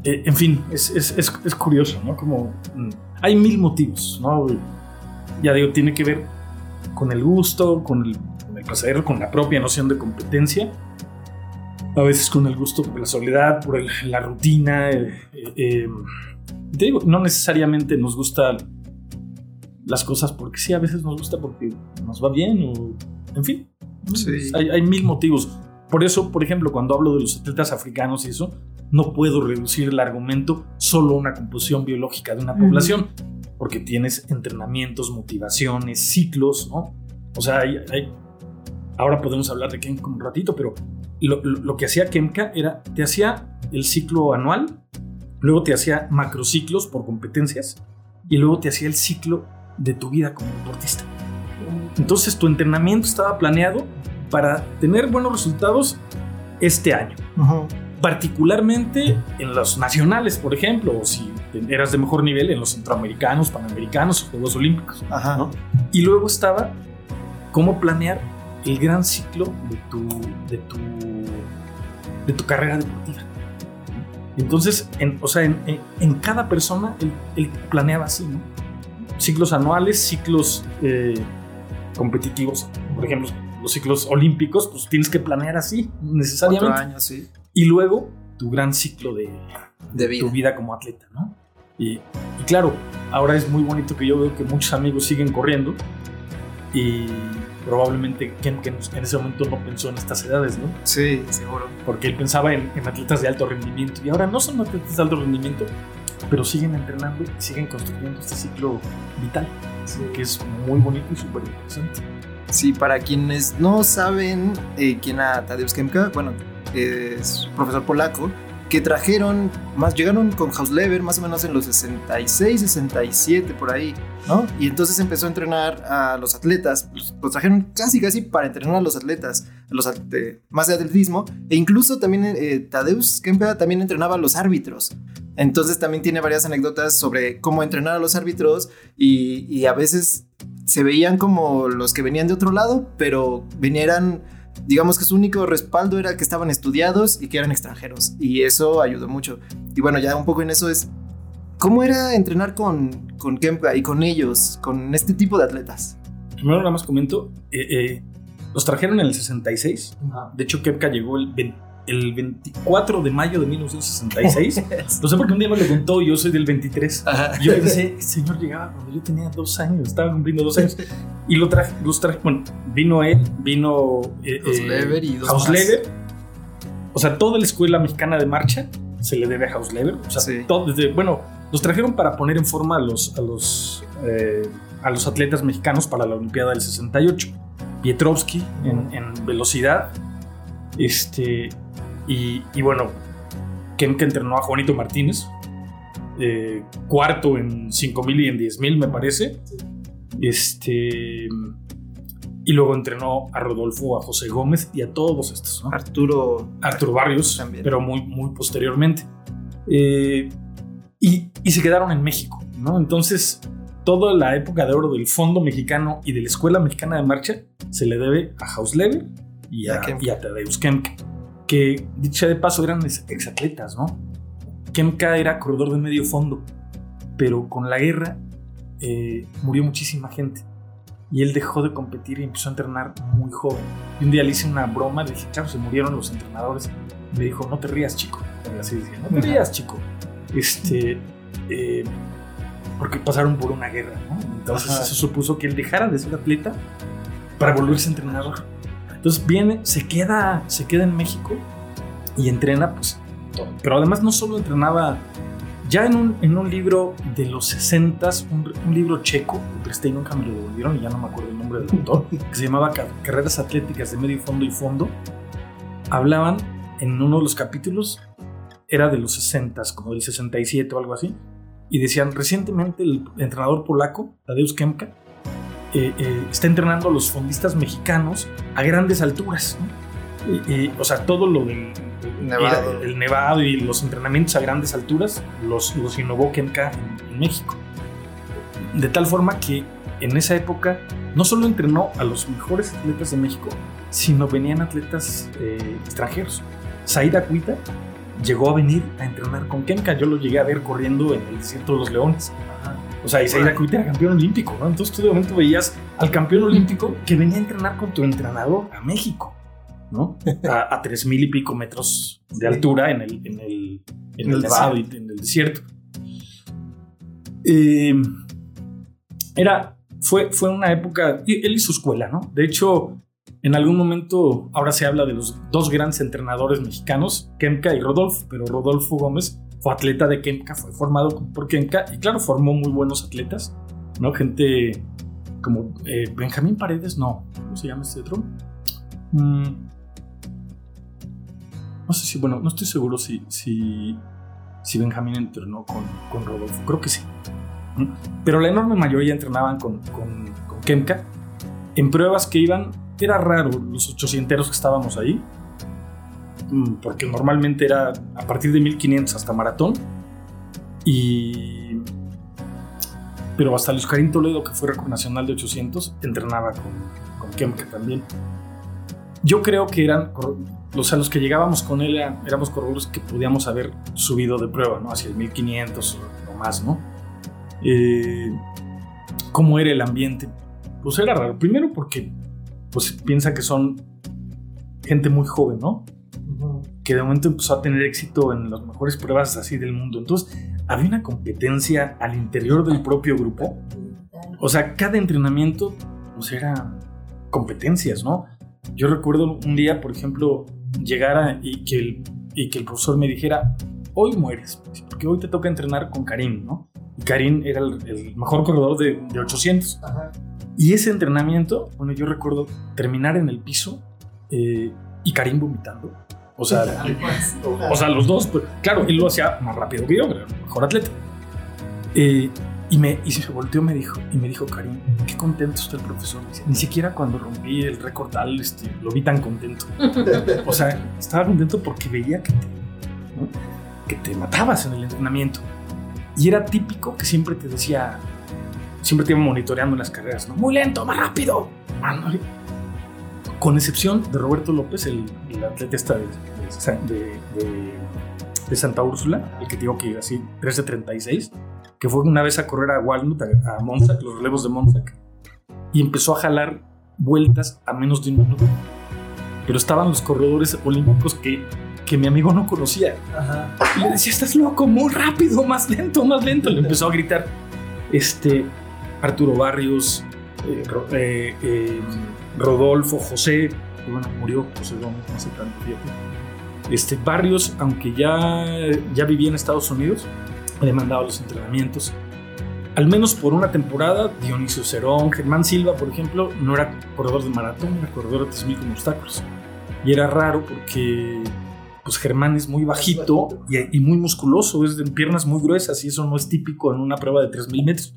en fin, es, es, es, es, curioso, ¿no? Como mm, hay mil motivos, ¿no? Ya digo, tiene que ver con el gusto, con el, con el placer, con la propia noción de competencia. A veces con el gusto por la soledad, por el, la rutina. Eh, eh, te digo, no necesariamente nos gusta las cosas porque sí, a veces nos gusta porque nos va bien o en fin. Sí. Hay, hay, mil motivos. Por eso, por ejemplo, cuando hablo de los atletas africanos y eso, no puedo reducir el argumento solo a una composición biológica de una población, porque tienes entrenamientos, motivaciones, ciclos, ¿no? O sea, ahora podemos hablar de Kemka un ratito, pero lo, que hacía Kemka era, te hacía el ciclo anual, luego te hacía macrociclos por competencias, y luego te hacía el ciclo de tu vida como deportista. Entonces tu entrenamiento estaba planeado para tener buenos resultados este año. Particularmente en los nacionales, por ejemplo, o si eras de mejor nivel en los centroamericanos, panamericanos, Juegos Olímpicos. Y luego estaba cómo planear el gran ciclo de tu, de tu, de tu carrera deportiva. Entonces, en, o sea, en, cada persona él, planeaba así, ¿no? Ciclos anuales, ciclos eh, competitivos. Por ejemplo, los ciclos olímpicos, pues tienes que planear así, necesariamente. años, sí. Y luego tu gran ciclo de, tu vida como atleta, ¿no? Y, claro, ahora es muy bonito que yo veo que muchos amigos siguen corriendo y probablemente Ken, en ese momento no pensó en estas edades, ¿no? Sí, seguro. Porque él pensaba en, atletas de alto rendimiento y ahora no son atletas de alto rendimiento, pero siguen entrenando y siguen construyendo este ciclo vital, que es muy bonito y súper interesante. Sí, para quienes no saben eh, quién era Tadeusz Kemka, bueno, es profesor polaco, que trajeron, más llegaron con Hausleber más o menos en los 66, 67 por ahí, ¿no? Y entonces empezó a entrenar a los atletas, los, trajeron casi casi para entrenar a los atletas, los más de atletismo, e incluso también eh, Tadeusz Kempa también entrenaba a los árbitros. Entonces también tiene varias anécdotas sobre cómo entrenar a los árbitros y, y a veces se veían como los que venían de otro lado, pero vinieran digamos que su único respaldo era que estaban estudiados y que eran extranjeros. Y eso ayudó mucho. Y bueno, ya un poco en eso es, ¿cómo era entrenar con, con Kemka y con ellos, con este tipo de atletas? Primero nada más comento, eh, eh, los trajeron en el 66. De hecho, Kemka llegó el 20 el 24 de mayo de 1966. no sé por qué un día me lo contó, yo soy del 23. Yo le dije, señor llegaba cuando yo tenía dos años, estaba cumpliendo dos años. Y lo traje, los traje, bueno, vino él, vino eh, Hausleber y dos Hausleber. O sea, toda la escuela mexicana de marcha se le debe a Hausleber. O sea, todo, desde, bueno, los trajeron para poner en forma a los, a los, eh, a los atletas mexicanos para la Olimpiada del 68. Pietrovsky en, en velocidad, este, y, bueno, Ken que entrenó a Juanito Martínez, eh, cuarto en 5000 y en 10000, me parece. Este. Y luego entrenó a Rodolfo, a José Gómez y a todos estos. Arturo. Arturo Barrios, también. pero muy, muy posteriormente. Eh, y, y, se quedaron en México, ¿no? Entonces, toda la época de oro del Fondo Mexicano y de la Escuela Mexicana de Marcha se le debe a Hausleber y a, y a Tadeusz Kemke que dicha de paso eran exatletas, ¿no? Kemka era corredor de medio fondo, pero con la guerra eh, murió muchísima gente. Y él dejó de competir y empezó a entrenar muy joven. Y un día le hice una broma, le dije, chavo, se murieron los entrenadores. Me dijo, no te rías, chico. así decía, no te rías, chico. Este, eh, porque pasaron por una guerra, ¿no? Entonces eso supuso que él dejara de ser atleta para volverse entrenador. Entonces viene, se queda, se queda en México y entrena, pues, todo. Pero además no solo entrenaba, ya en un, en un libro de los 60, un, un libro checo, presté y nunca me lo devolvieron y ya no me acuerdo el nombre del autor, (laughs) que se llamaba Carreras Atléticas de Medio Fondo y Fondo, hablaban en uno de los capítulos, era de los 60, como del 67 o algo así, y decían, recientemente el entrenador polaco, Tadeusz Kemka, eh, eh, está entrenando a los fondistas mexicanos a grandes alturas. o sea, todo lo del nevado. El, nevado y los entrenamientos a grandes alturas los, los innovó Kemka en, México. De tal forma que en esa época no solo entrenó a los mejores atletas de México, sino venían atletas eh, extranjeros. Saida Cuita llegó a venir a entrenar con Kemka. Yo lo llegué a ver corriendo en el desierto de los Leones. O sea, Isaíra Cuita era campeón olímpico, ¿no? Entonces tú de momento veías al campeón olímpico que venía a entrenar con tu entrenador a México, ¿no? A, tres mil y pico metros de altura en el, en el, en el nevado y en el desierto. Eh, era, fue, fue una época, él y su escuela, ¿no? De hecho, En algún momento, ahora se habla de los dos grandes entrenadores mexicanos, Kemka y Rodolfo, pero Rodolfo Gómez fue atleta de Kemka, fue formado por Kemka y claro, formó muy buenos atletas, ¿no? Gente como eh, Benjamín Paredes, no, ¿cómo se llama este otro? Mm, no sé si, bueno, no estoy seguro si, si, si Benjamín entrenó con, con Rodolfo, creo que sí. Pero la enorme mayoría entrenaban con, con, con Kemka en pruebas que iban, era raro los 800 que estábamos ahí, porque normalmente era a partir de 1500 hasta maratón. Y. Pero hasta Luis Karim Toledo, que fue récord nacional de 800, entrenaba con, con Kemka también. Yo creo que eran. O sea, los que llegábamos con él éramos corredores que podíamos haber subido de prueba, ¿no? Hacia el 1500 o más, ¿no? Eh, ¿Cómo era el ambiente? Pues era raro. Primero porque pues piensa que son gente muy joven, ¿no? Que de momento empezó a tener éxito en las mejores pruebas así del mundo. Entonces, había una competencia al interior del propio grupo. O sea, cada entrenamiento, pues era competencias, ¿no? Yo recuerdo un día, por ejemplo, llegara y que el, y que el profesor me dijera, hoy mueres, porque hoy te toca entrenar con Karim, ¿no? Y Karim era el, mejor corredor de, de 800. Ajá. Y ese entrenamiento, bueno, yo recuerdo terminar en el piso eh, y Karim vomitando. O sea, o sea, los dos, pues, claro, él lo hacía más rápido que yo, mejor atleta. Eh, y, me, y se volteó me dijo, y me dijo, Karim, qué contento está el profesor. Ni siquiera cuando rompí el récord tal, este, lo vi tan contento. O sea, estaba contento porque veía que te, que te matabas en el entrenamiento. Y era típico que siempre te decía, siempre te iba monitoreando en las carreras, ¿no? Muy lento, más rápido. Con excepción de Roberto López, el, atleta esta de, de, Santa Úrsula, el que digo que así 13.36, que fue una vez a correr a Walnut, a, a Monza, los relevos de Monza, y empezó a jalar vueltas a menos de un minuto. Pero estaban los corredores olímpicos que, que mi amigo no conocía. Y le decía, estás loco, muy rápido, más lento, más lento. Le empezó a gritar. Este, Arturo Barrios, eh, eh, eh, Rodolfo, José, que bueno, murió José Gómez no hace tanto tiempo. Este, Barrios, aunque ya, ya vivía en Estados Unidos, le mandaba los entrenamientos. Al menos por una temporada, Dionisio Cerón, Germán Silva, por ejemplo, no era corredor de maratón, era corredor de 3.000 con obstáculos. Y era raro porque pues Germán es muy bajito y, y, muy musculoso, es de piernas muy gruesas y eso no es típico en una prueba de 3.000 metros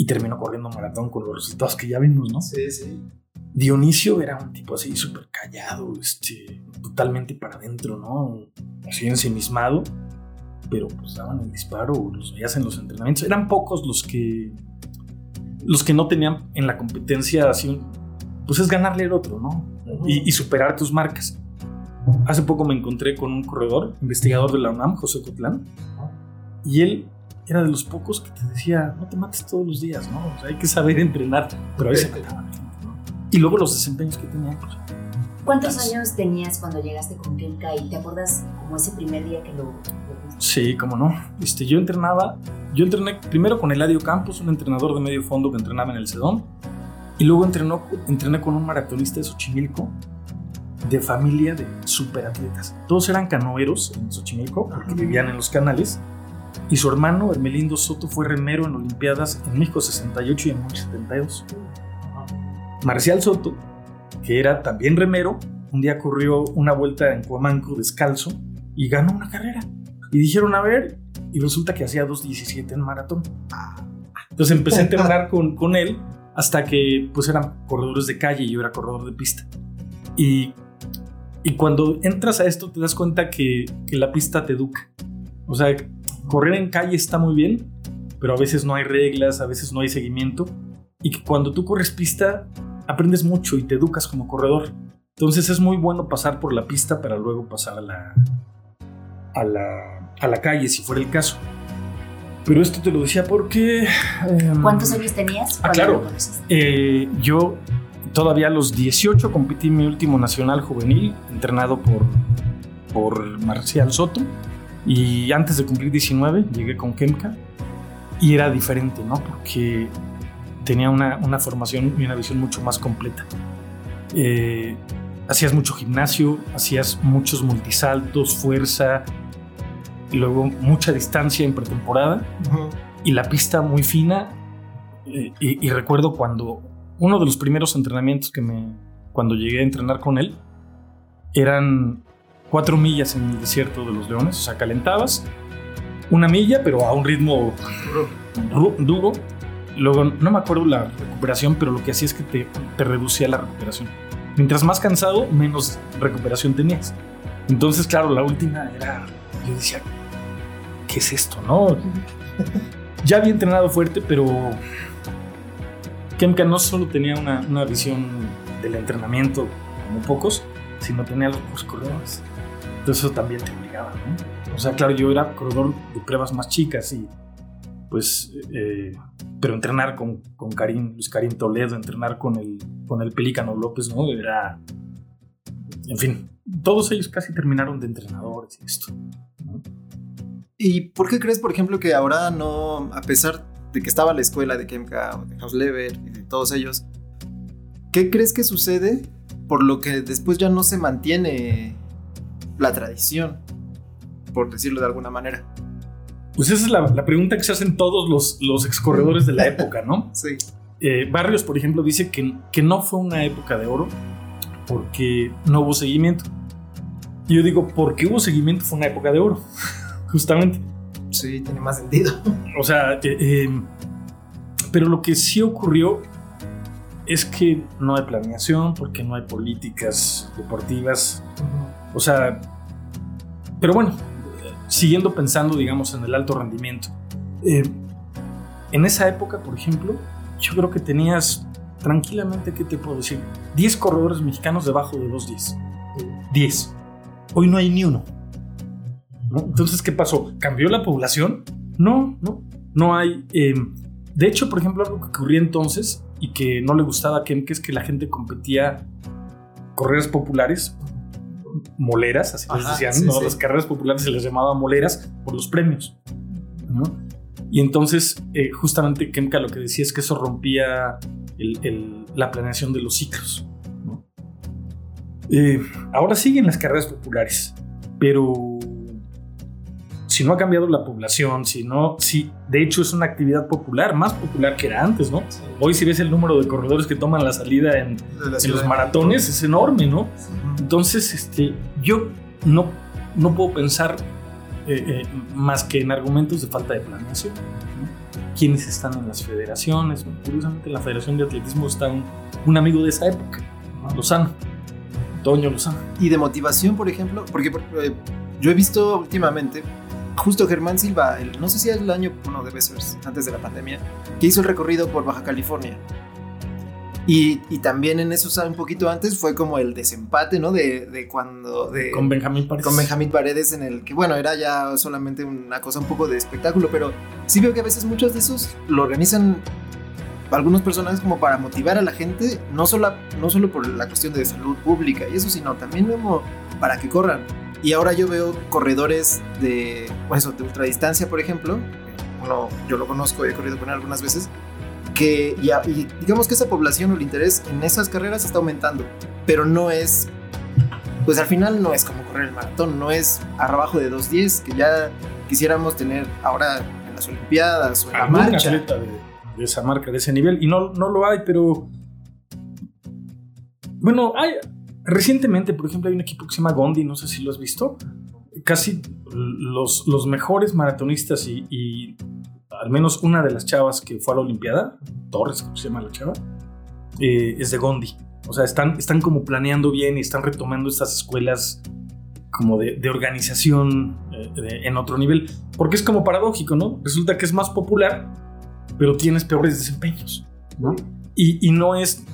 y terminó corriendo maratón con los resultados que ya vimos, ¿no? Sí, sí. Dionisio era un tipo así súper callado, este, totalmente para adentro, ¿no? Así ensimismado, pero pues daban el disparo, los veías en los entrenamientos. Eran pocos los que los que no tenían en la competencia así, pues es ganarle al otro, ¿no? y, y, superar tus marcas. Hace poco me encontré con un corredor, investigador de la UNAM, José Cotlán, y él era de los pocos que te decía, no te mates todos los días, ¿no? O sea, hay que saber entrenar, pero ahí se mataban. Y luego los desempeños que tenían, pues, ¿Cuántos años tenías cuando llegaste con Kelka y te acuerdas como ese primer día que lo... Sí, cómo no. Este, yo entrenaba, yo entrené primero con Eladio Campos, un entrenador de medio fondo que entrenaba en el Sedón, y luego entrenó, entrené con un maratonista de Xochimilco, de familia de superatletas. Todos eran canoeros en Xochimilco, porque vivían en los canales, y su hermano Hermelindo Soto fue remero en Olimpiadas en México 68 y en México 72. Marcial Soto, que era también remero, un día corrió una vuelta en Cuamanco descalzo y ganó una carrera. Y dijeron, a ver, y resulta que hacía 2.17 en maratón. Entonces empecé a entrenar con, con él hasta que pues eran corredores de calle y yo era corredor de pista. Y, y cuando entras a esto te das cuenta que, que la pista te educa. O sea, correr en calle está muy bien, pero a veces no hay reglas, a veces no hay seguimiento. Y que cuando tú corres pista, aprendes mucho y te educas como corredor. Entonces es muy bueno pasar por la pista para luego pasar a la, a la, a la calle, si fuera el caso. Pero esto te lo decía porque... Em, ¿Cuántos años tenías? Ah, claro. Eh, yo todavía a los 18 competí en mi último nacional juvenil, entrenado por, por Marcial Soto. Y antes de cumplir 19 llegué con Kemka y era diferente, ¿no? Porque tenía una, una formación y una visión mucho más completa. eh, hacías mucho gimnasio, hacías muchos multisaltos, fuerza, y luego mucha distancia en pretemporada y la pista muy fina. Eh, y, y, recuerdo cuando uno de los primeros entrenamientos que me, cuando llegué a entrenar con él, eran cuatro millas en el desierto de los leones, o sea, calentabas una milla, pero a un ritmo duro. Luego, no me acuerdo la recuperación, pero lo que hacía es que te, te reducía la recuperación. Mientras más cansado, menos recuperación tenías. Entonces, claro, la última era, yo decía, ¿qué es esto? No, (laughs) ya había entrenado fuerte, pero Kemka no solo tenía una, una visión del entrenamiento como pocos, sino tenía los corredores. Entonces eso también te obligaba, ¿no? O sea, claro, yo era corredor de pruebas más chicas y pues, eh, pero entrenar con, con Karim, Luis Karim Toledo, entrenar con el, con el Pelícano López, ¿no? Era, en fin, todos ellos casi terminaron de entrenadores y esto. ¿Y por qué crees, por ejemplo, que ahora no, a pesar de que estaba la escuela de Kemka, de Hausleber y de todos ellos, ¿qué crees que sucede por lo que después ya no se mantiene la tradición, por decirlo de alguna manera? Pues esa es la, pregunta que se hacen todos los, los excorredores de la época, ¿no? (laughs) sí. Eh, Barrios, por ejemplo, dice que, que no fue una época de oro porque no hubo seguimiento. Y yo digo, porque hubo seguimiento fue una época de oro (laughs) justamente. Sí, tiene más sentido. O sea, eh, eh, pero lo que sí ocurrió es que no hay planeación, porque no hay políticas deportivas. O sea, pero bueno, siguiendo pensando, digamos, en el alto rendimiento. Eh, en esa época, por ejemplo, yo creo que tenías tranquilamente, ¿qué te puedo decir? 10 corredores mexicanos debajo de 2.10. 10. Hoy no hay ni uno. Entonces, ¿qué pasó? ¿Cambió la población? No, no, no hay. Eh, de hecho, por ejemplo, algo que ocurría entonces y que no le gustaba a Ken, que es que la gente competía carreras populares, moleras, así les decían, ¿no? Las carreras populares se les llamaba moleras por los premios, Y entonces, eh, justamente Kemka lo que decía es que eso rompía la planeación de los ciclos. Eh, ahora siguen las carreras populares, pero si no ha cambiado la población, si no, si de hecho es una actividad popular, más popular que era antes, ¿no? Hoy si ves el número de corredores que toman la salida en, los maratones es enorme, ¿no? Entonces, este, yo no, no puedo pensar eh, eh, más que en argumentos de falta de planeación. ¿Quiénes están en las federaciones? Curiosamente en la Federación de Atletismo está un, amigo de esa época, Lozano, Toño Lozano. ¿Y de motivación, por ejemplo? Porque eh, yo he visto últimamente justo Germán Silva, no sé si es el año, no debe ser antes de la pandemia, que hizo el recorrido por Baja California. Y, también en eso, un poquito antes fue como el desempate, ¿no? De, cuando... De, con Benjamín Paredes. Con Benjamín Paredes en el que, bueno, era ya solamente una cosa un poco de espectáculo, pero sí veo que a veces muchos de esos lo organizan algunos personajes como para motivar a la gente, no solo, no solo por la cuestión de salud pública y eso, sino también como para que corran. Y ahora yo veo corredores de, pues de ultradistancia, por ejemplo. Uno, yo lo conozco, he corrido con él algunas veces. Que ya, y digamos que esa población o el interés en esas carreras está aumentando. Pero no es, pues al final no es como correr el maratón, no es abajo de 2.10, que ya quisiéramos tener ahora en las Olimpiadas o en la marcha. de, de, esa marca, de ese nivel. Y no, no lo hay, pero. Bueno, hay, Recientemente, por ejemplo, hay un equipo que se llama Gondi, no sé si lo has visto. Casi los, los mejores maratonistas y, al menos una de las chavas que fue a la Olimpiada, Torres, como se llama la chava, eh, es de Gondi. O sea, están, están como planeando bien y están retomando estas escuelas como de, organización eh, en otro nivel. Porque es como paradójico, ¿no? Resulta que es más popular, pero tienes peores desempeños, ¿no? Y, y no es,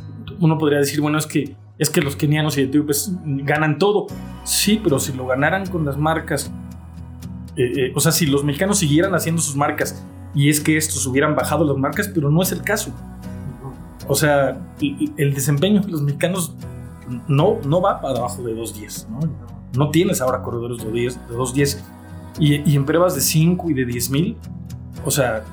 uno podría decir, bueno, es que es que los kenianos y etíopes ganan todo. Sí, pero si lo ganaran con las marcas, eh, eh, o sea, si los mexicanos siguieran haciendo sus marcas y es que estos hubieran bajado las marcas, pero no es el caso. O sea, el, desempeño de los mexicanos no, no va para abajo de 2.10, ¿no? No tienes ahora corredores de 2.10 y, y en pruebas de 5 y de 10.000, o sea,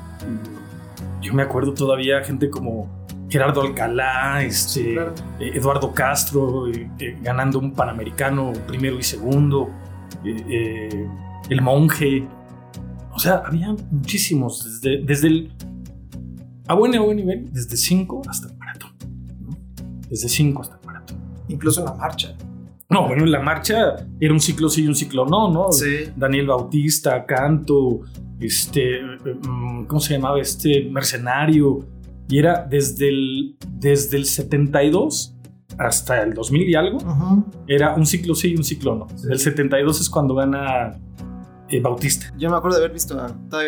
yo me acuerdo todavía gente como Gerardo Alcalá, este, eh, Eduardo Castro, eh, eh, ganando un Panamericano primero y segundo, el monje. O sea, había muchísimos, desde, desde el... A buen, a buen nivel, desde 5 hasta el maratón. Desde 5 hasta el maratón. Incluso en la marcha. No, bueno, en la marcha era un ciclo sí y un ciclo no, ¿no? Sí. Daniel Bautista, Canto, este, mm, ¿cómo se llamaba? Este mercenario. Y era desde el, desde el 72 hasta el 2000 y algo. Era un ciclo sí y un ciclo no. El 72 es cuando gana eh, Bautista. Yo me acuerdo de haber visto,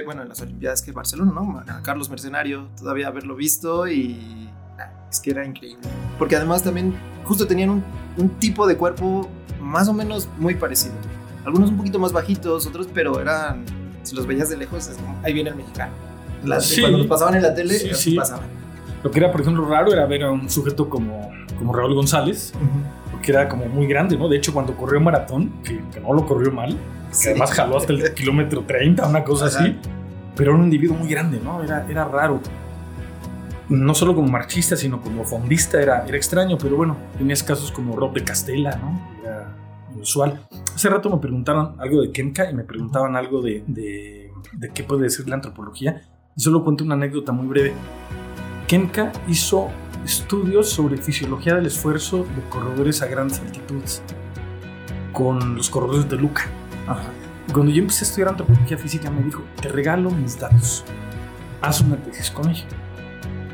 bueno, en las Olimpiadas que Barcelona, ¿no? A Carlos Mercenario, todavía haberlo visto y es que era increíble. Porque además también justo tenían un, un tipo de cuerpo más o menos muy parecido. Algunos un poquito más bajitos, otros, pero eran, si los veías de lejos, es como, ahí viene el mexicano. Cuando los pasaban en la tele, sí, pasaban. Lo que era, por ejemplo, raro era ver a un sujeto como, como Raúl González, porque era como muy grande, ¿no? De hecho, cuando corrió maratón, que, no lo corrió mal, que además jaló hasta el (laughs) kilómetro 30, una cosa así, pero era un individuo muy grande, ¿no? Era, era raro no solo como marchista, sino como fondista era, era extraño, pero bueno, tenías casos como Rob de Castella, ¿no? Era inusual. Hace rato me preguntaron algo de Kemka y me preguntaban algo de, de, qué puede decir la antropología. Y solo cuento una anécdota muy breve. Kemka hizo estudios sobre fisiología del esfuerzo de corredores a grandes altitudes con los corredores de Luca. Cuando yo empecé a estudiar antropología física me dijo, te regalo mis datos, haz una tesis con ellos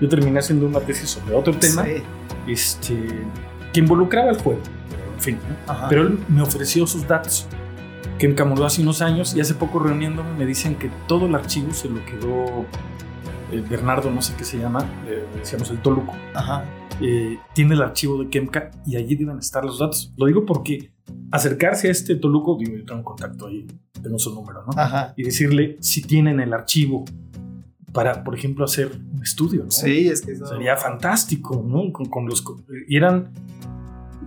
yo terminé haciendo una tesis sobre otro tema este, que involucraba el juego. En fin, pero él me ofreció sus datos que encamoró hace unos años y hace poco reuniéndome me dicen que todo el archivo se lo quedó eh, Bernardo, no sé qué se llama, eh, decíamos el Toluco. Eh, tiene el archivo de Kemka y allí deben estar los datos. Lo digo porque acercarse a este Toluco, digo, yo tengo un contacto ahí, tengo su número, ¿no? Y decirle si tienen el archivo para, por ejemplo, hacer un estudio, ¿no? Sí, es que sería fantástico, ¿no? Con, los y eran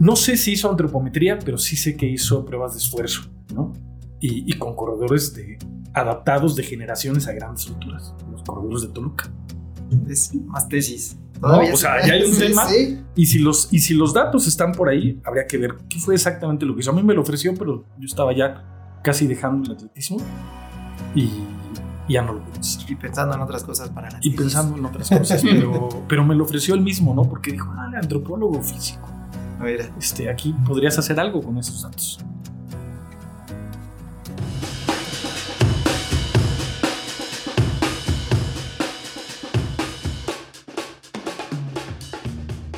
no sé si hizo antropometría, pero sí sé que hizo pruebas de esfuerzo, ¿no? Y, con corredores de, adaptados de generaciones a grandes alturas, los corredores de Toluca. Es más tesis. No, o sea, ya hay un (laughs) tema. Y, si los, y si los datos están por ahí, habría que ver qué fue exactamente lo que hizo. A mí me lo ofreció, pero yo estaba ya casi dejando el atletismo. Y y ya no lo pude Y pensando en otras cosas para la Y pensando en otras cosas, (laughs) pero, pero me lo ofreció él mismo, ¿no? Porque dijo, ah, antropólogo físico. Mira. Este, aquí podrías hacer algo con esos datos.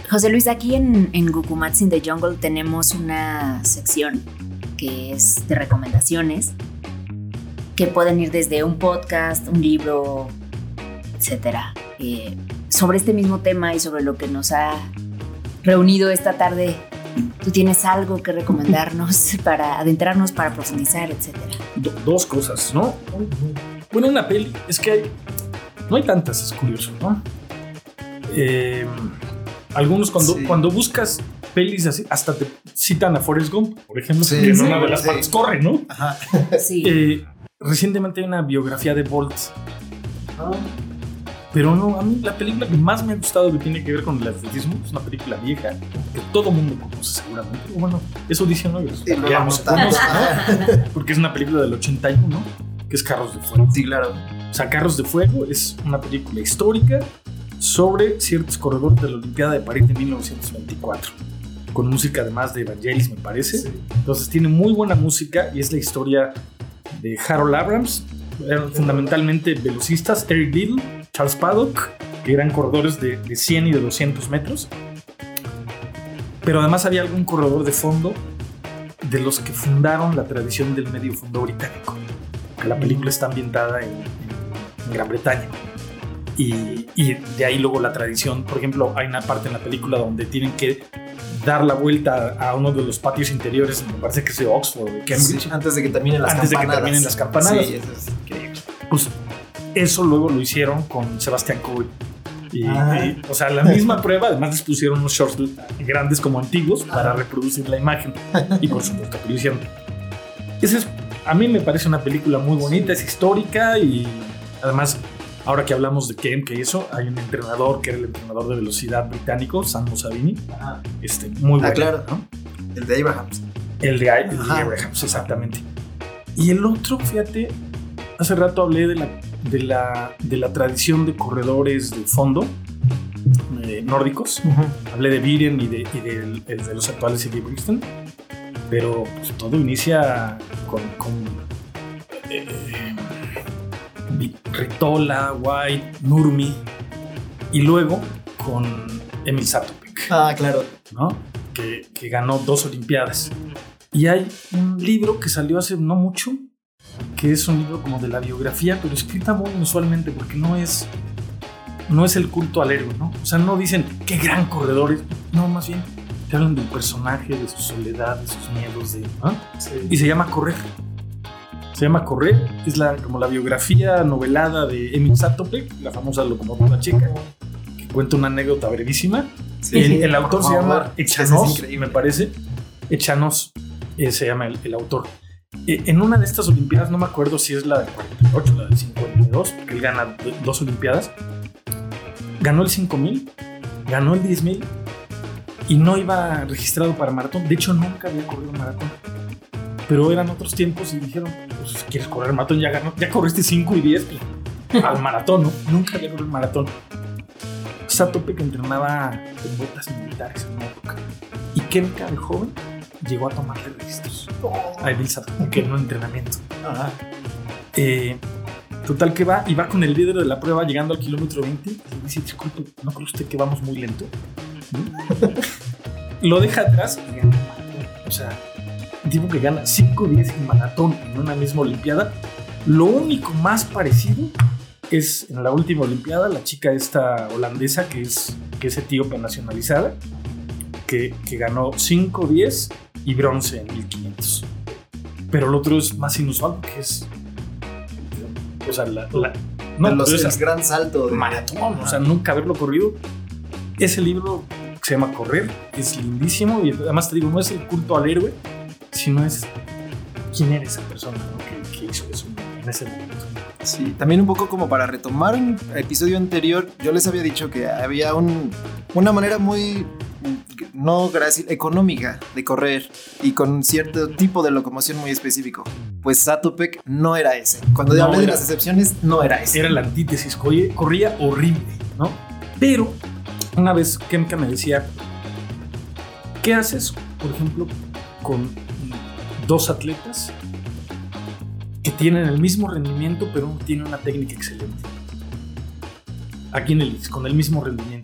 José Luis, aquí en, en Gukumats in the Jungle tenemos una sección que es de recomendaciones que pueden ir desde un podcast, un libro, etcétera, eh, sobre este mismo tema y sobre lo que nos ha reunido esta tarde. ¿Tú tienes algo que recomendarnos (laughs) para adentrarnos, para profundizar, etcétera? dos cosas, ¿no? Bueno, una peli, es que hay, no hay tantas, es curioso, ¿no? Eh, algunos cuando, cuando buscas pelis así, hasta te citan a Forrest Gump, por ejemplo, que en una de las partes corre, ¿no? Ajá. Sí. Eh, Recientemente hay una biografía de Bolt. Pero no, a mí la película que más me ha gustado que tiene que ver con el atletismo es una película vieja que todo mundo conoce seguramente. bueno, eso dicen ellos. (laughs) Porque es una película del 81, que es Carros de Fuego. Sí, claro. O sea, Carros de Fuego es una película histórica sobre ciertos corredores de la Olimpiada de París de 1924 con música además de Evangelis, me parece. Entonces tiene muy buena música y es la historia de Harold Abrams, eran fundamentalmente velocistas, Eric Little, Charles Paddock, que eran corredores de, 100 y de 200 metros. Pero además había algún corredor de fondo de los que fundaron la tradición del medio fondo británico. La película está ambientada en, Gran Bretaña. Y, y, de ahí luego la tradición, por ejemplo, hay una parte en la película donde tienen que dar la vuelta a uno de los patios interiores, me parece que es de Oxford, de Cambridge. antes de que terminen las antes campanadas. de que terminen las campanadas. Sí, eso es increíble. Pues eso luego lo hicieron con Sebastián Coe. Ah. Y, o sea, la misma (laughs) prueba, además les pusieron unos shorts grandes como antiguos para reproducir la imagen. Y por supuesto que lo hicieron. Ese es, a mí me parece una película muy bonita, es histórica y además Ahora que hablamos de Kemp, que eso, hay un entrenador que era el entrenador de velocidad británico, Sam Musavini. Este, muy bueno. Ah, claro. ¿no? El de Abrahams. El de, el de Abrahams, exactamente. Y el otro, fíjate, hace rato hablé de la, de la, de la tradición de corredores de fondo eh, nórdicos. Hablé de Viren y de, y de, de los actuales y de Brixton. Pero pues, todo inicia con, con eh, Ritola, White, Nurmi y luego con Emil Satopek. Ah, claro. ¿no? Que, que, ganó dos Olimpiadas. Y hay un libro que salió hace no mucho, que es un libro como de la biografía, pero escrita muy inusualmente porque no es, no es el culto al héroe, ¿no? O sea, no dicen qué gran corredor es, no, más bien te hablan del personaje, de su soledad, de sus miedos, de, ¿no? sí. y se llama Correr. Se llama Correr, es la, como la biografía novelada de Emil Satopek, la famosa locomotora checa, que cuenta una anécdota brevísima. Sí, el, el, autor se llama Echanos, me parece. Echanos eh, se llama el, el autor. Eh, en una de estas Olimpiadas, no me acuerdo si es la de 48 o la de 52, porque él gana dos Olimpiadas, ganó el 5000, ganó el 10000 y no iba registrado para maratón. De hecho, nunca había corrido maratón. Pero eran otros tiempos y dijeron, pues quieres correr maratón, ya, ganó, ya corriste 5 y 10 pues, al maratón, ¿no? Nunca había corrido maratón. Satope que entrenaba en botas militares en una época. Y Kemka de joven llegó a tomarle registros. A Emil Satope en un entrenamiento. Ajá. Eh, total que va y va con el líder de la prueba llegando al kilómetro 20 y dice, disculpe, ¿no cree usted que vamos muy lento? (laughs) Lo deja atrás y gana O sea, un tipo que gana 5 días en maratón en una misma Olimpiada. Lo único más parecido es en la última Olimpiada, la chica esta holandesa que es, que es etíope nacionalizada, que, que ganó 5 10 y bronce en 1500. Pero el otro es más inusual porque es. O sea, la. la no, los, es el gran salto de maratón. O sea, nunca haberlo corrido. Ese libro se llama Correr, es lindísimo y además te digo, no es el culto al héroe, sino es quién era esa persona ¿no? que, que, hizo eso en ese momento. Sí, también un poco como para retomar un episodio anterior, yo les había dicho que había un, una manera muy no grácil, económica de correr y con cierto tipo de locomoción muy específico. Pues Satopek no era ese. Cuando no hablé de las excepciones, no era ese. Era la antítesis, corría horrible, ¿no? Pero una vez Kemka me decía, ¿qué haces, por ejemplo, con dos atletas que tienen el mismo rendimiento, pero uno tiene una técnica excelente? Aquí en el IX, con el mismo rendimiento.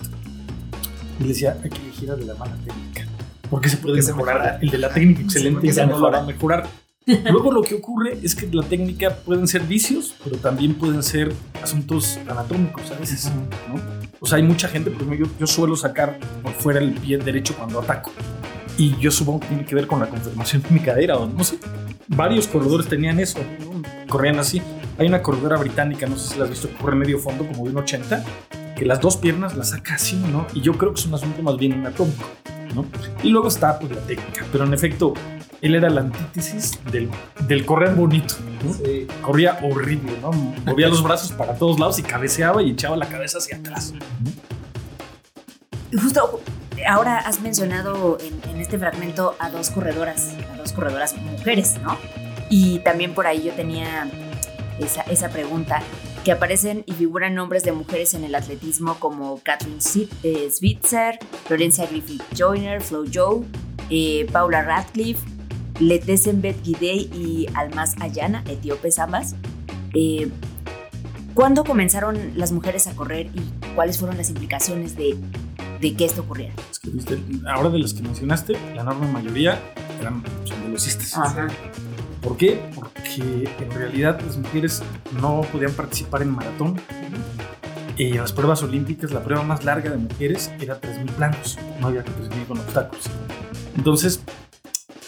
Y le decía, hay que elegir al de la mala técnica. Porque se puede mejorar. El de la técnica excelente ya no lo va a mejorar. (laughs) Luego lo que ocurre es que la técnica pueden ser vicios, pero también pueden ser asuntos anatómicos a veces, ¿no? O sea, hay mucha gente, por ejemplo, yo, yo suelo sacar por fuera el pie derecho cuando ataco. Y yo supongo que tiene que ver con la conformación de mi cadera, o no sé. Varios corredores tenían eso, ¿no? corrían así. Hay una corredora británica, no sé si la has visto, que corre medio fondo, como de un 80, que las dos piernas las saca así, ¿no? Y yo creo que es un asunto más bien anatómico, ¿no? Y luego está, pues, la técnica. Pero en efecto, él era la antítesis del, del correr bonito. ¿no? Sí. Corría horrible, ¿no? Movía los brazos para todos lados y cabeceaba y echaba la cabeza hacia atrás. ¿no? Justo ahora has mencionado en, en, este fragmento a dos corredoras, a dos corredoras mujeres, ¿no? Y también por ahí yo tenía esa, esa pregunta que aparecen y figuran nombres de mujeres en el atletismo como Catherine Switzer, Florencia Griffith Joyner, Flo Joe, eh, Paula Radcliffe, Letesenbet Gidey y Almas Ayana, etíopes ambas. Eh, ¿Cuándo comenzaron las mujeres a correr y cuáles fueron las implicaciones de, de que esto ocurriera? Es que, ahora de las que mencionaste, la enorme mayoría eran velocistas. Ajá. ¿Por qué? Porque en realidad las mujeres no podían participar en maratón. Y en las pruebas olímpicas, la prueba más larga de mujeres era 3.000 planos. No había que perseguir con obstáculos. Entonces,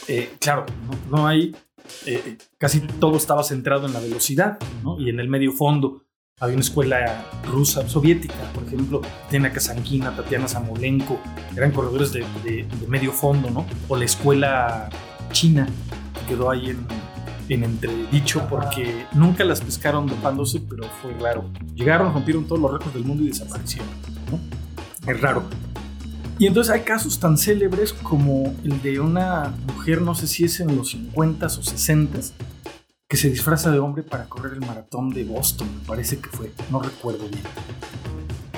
eh, claro, no, no hay, eh, casi todo estaba centrado en la velocidad ¿no? y en el medio fondo. Había una escuela rusa, soviética, por ejemplo, Tena Kazankina, Tatiana Samolenko, eran corredores de, de, de, medio fondo, ¿no? O la escuela china, que quedó ahí en, en entredicho porque nunca las pescaron dopándose, pero fue raro. Llegaron, rompieron todos los récords del mundo y desaparecieron. ¿no? Es raro. Y entonces hay casos tan célebres como el de una mujer, no sé si es en los 50 o 60 que se disfraza de hombre para correr el maratón de Boston, me parece que fue, no recuerdo bien.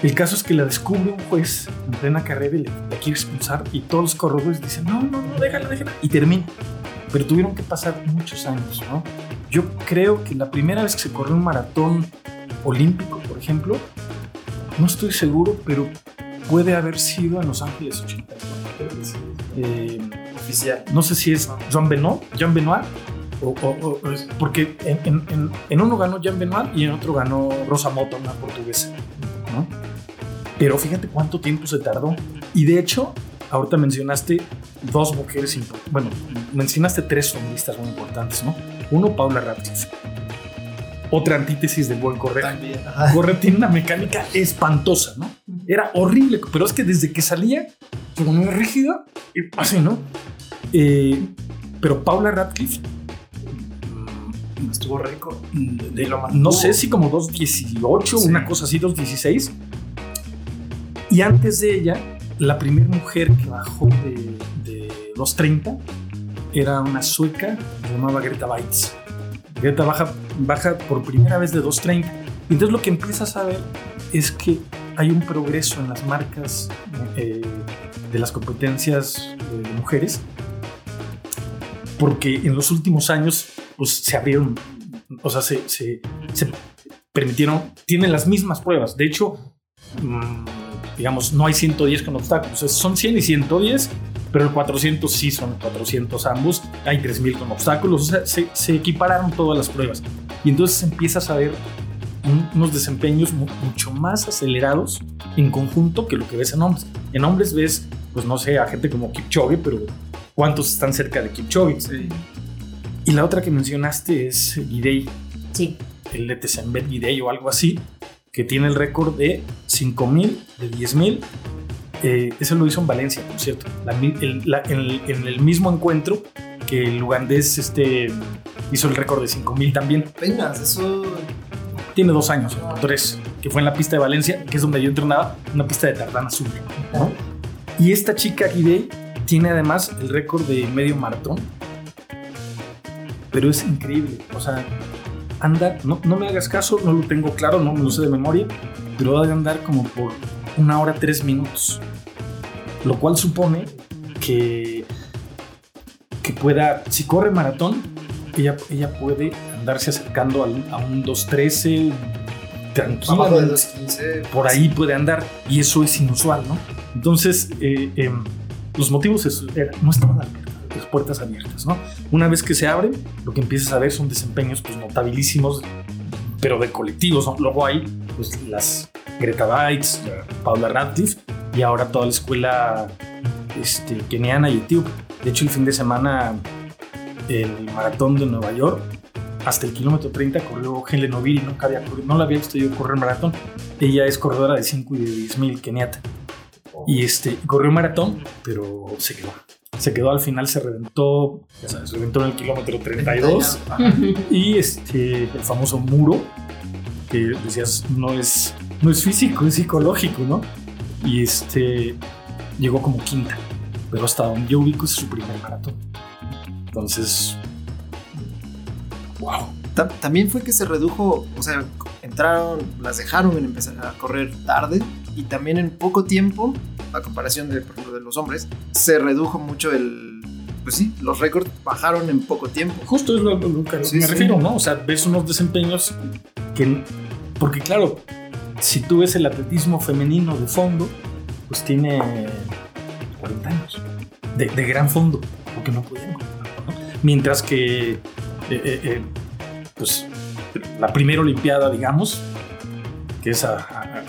El caso es que la descubre un juez en plena carrera y la quiere expulsar y todos los corredores dicen, no, no, no, déjala, déjala, y termina. Pero tuvieron que pasar muchos años, ¿no? Yo creo que la primera vez que se corrió un maratón olímpico, por ejemplo, no estoy seguro, pero puede haber sido en Los Ángeles 84. Eh, Oficial. no sé si es Jean Benoit, Jean Benoit o, porque en, en- en- en uno ganó Jean Benoit y en otro ganó Rosa Mota, una portuguesa. ¿no? Pero fíjate cuánto tiempo se tardó. Y de hecho, ahorita mencionaste dos mujeres importantes. Bueno, mencionaste tres feministas muy importantes, ¿no? Uno, Paula Radcliffe. Otra antítesis del buen. Ajá. Correr tiene una mecánica espantosa, ¿no? Era horrible, pero es que desde que salía se ponía rígida y así, ¿no? Eh, pero Paula Radcliffe mm, Estuvo récord. de lo más- no sé si como 2.18, Sí. una cosa así, 2.16. Y antes de ella, la primera mujer que bajó de los 30 era una sueca, se llamaba Greta Weitz. Greta baja, baja por primera vez de 2.30. Y entonces lo que empiezas a ver es que hay un progreso en las marcas eh, de las competencias de mujeres, porque en los últimos años pues, se abrieron, o sea, se, permitieron, tienen las mismas pruebas. De hecho, mm, digamos, no hay 110 con obstáculos, son 100 y 110, pero el 400 sí son 400 ambos, hay 3000 con obstáculos, o sea, se, se equipararon todas las pruebas. Y entonces empiezas a ver un- unos desempeños mu- mucho más acelerados en conjunto que lo que ves en hombres. En hombres ves, pues no sé, a gente como Kipchoge, pero ¿cuántos están cerca de Kipchoge? Sí. Y la otra que mencionaste es Gidey, Sí. el de Tesembet Gidey o algo así, que tiene el récord de 5000, de 10000. Eh, ese lo hizo en Valencia, por cierto. La mi- el- la- en, el, en el mismo encuentro que el ugandés este, hizo el récord de 5000 también. Apenas, eso. Tiene dos años, o tres, que fue en la pista de Valencia, que es donde yo entrenaba, una pista de tardán azul. ¿no? Y esta chica Gidey tiene además el récord de medio maratón. Pero es increíble. O sea, anda, no, no me hagas caso, no lo tengo claro, no me lo sé de memoria, pero ha de andar como por una hora tres minutos. Lo cual supone que, que pueda, si corre maratón, ella, ella puede andarse acercando al- a un 2.13 Abajo de tranquilamente 2.15. por ahí puede andar y eso es inusual, ¿no? Entonces, eh, em, los motivos es- era- no estaban abiertas, las puertas abiertas, ¿no? Una vez que se abren, lo que empiezas a ver son desempeños pues, notabilísimos, pero de colectivos. Luego hay pues, las Greta Bites, Paula Radcliffe y ahora toda la escuela este, keniana y etíope. De hecho, el fin de semana, el maratón de Nueva York, hasta el kilómetro 30 corrió Helen Oviri, nunca había corrido, no la había visto yo correr maratón. Ella es corredora de 5 y de 10 mil keniata. Y este, corrió maratón, pero se quedó. Se quedó al final, se reventó, ya sabes, se reventó en el kilómetro 32. Ajá. Y este, el famoso muro, que decías, no es, no es físico, es psicológico, ¿no? Y este, llegó como quinta, pero hasta donde yo ubico es su primer maratón. Entonces, wow. Ta- También fue que se redujo, o sea, entraron, las dejaron en empezar a correr tarde y también en poco tiempo, a comparación de, por ejemplo, de los hombres, se redujo mucho el, pues sí, los récords bajaron en poco tiempo. Justo es lo, lo que Sí, me sí. refiero, ¿no? O sea, ves unos desempeños que. Porque, claro, si tú ves el atletismo femenino de fondo, pues tiene 40 años de, de gran fondo, porque no compararlo, ¿no? Mientras que, eh, eh, eh, pues, la primera Olimpiada, digamos, que es a, a- a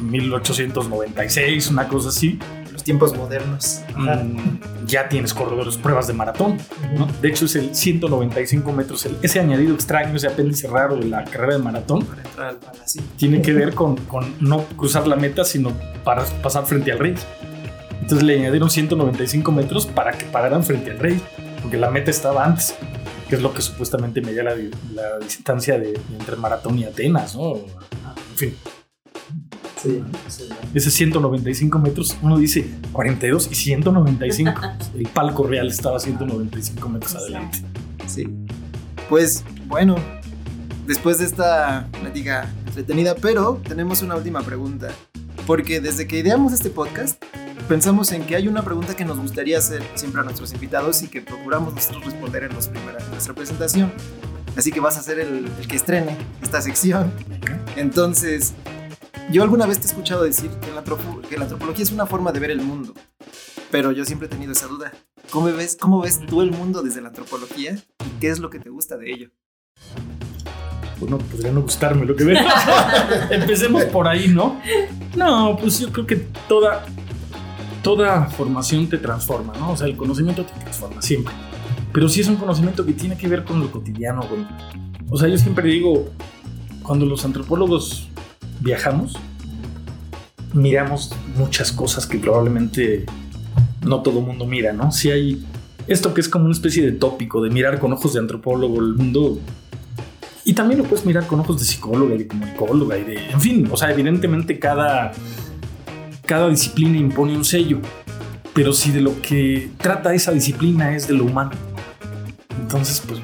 1896, una cosa así, Los tiempos modernos. Mm, ya tienes corredores, pruebas de maratón. ¿no? De hecho, es el 195 metros. el- ese añadido extraño, ese apéndice raro de la carrera de maratón, Para entrar al palacio. tiene que ver con, con no cruzar la meta, sino para pasar frente al rey. Entonces le añadieron 195 metros para que pararan frente al rey, porque la meta estaba antes. que es lo que supuestamente medía la, la distancia de, entre Maratón y Atenas, ¿no? En fin. Sí, sí. Ese 195 metros, uno dice 42 y 195. (laughs) El palco real estaba 195 metros adelante. Sí. Pues bueno, después de esta plática entretenida, pero tenemos una última pregunta. Porque desde que ideamos este podcast, pensamos en que hay una pregunta que nos gustaría hacer siempre a nuestros invitados y que procuramos nosotros responder en, los primera- en nuestra presentación. Así que vas a ser el, el que estrene esta sección. Entonces, yo alguna vez te he escuchado decir que la, que la antropología es una forma de ver el mundo, pero yo siempre he tenido esa duda. ¿Cómo ves, ¿Cómo ves tú el mundo desde la antropología y qué es lo que te gusta de ello? Bueno, podría no gustarme lo que ve. (laughs) Empecemos por ahí, ¿no? No, pues yo creo que toda, toda formación te transforma, ¿no? O sea, el conocimiento te transforma siempre. Pero sí es un conocimiento que tiene que ver con lo cotidiano. Con, o sea, yo siempre digo, cuando los antropólogos viajamos, miramos muchas cosas que probablemente no todo mundo mira, ¿no? Si hay esto que es como una especie de tópico de mirar con ojos de antropólogo el mundo y también lo puedes mirar con ojos de psicóloga y de comunicóloga y de, en fin, o sea, evidentemente cada, cada disciplina impone un sello, pero si de lo que trata esa disciplina es de lo humano, entonces pues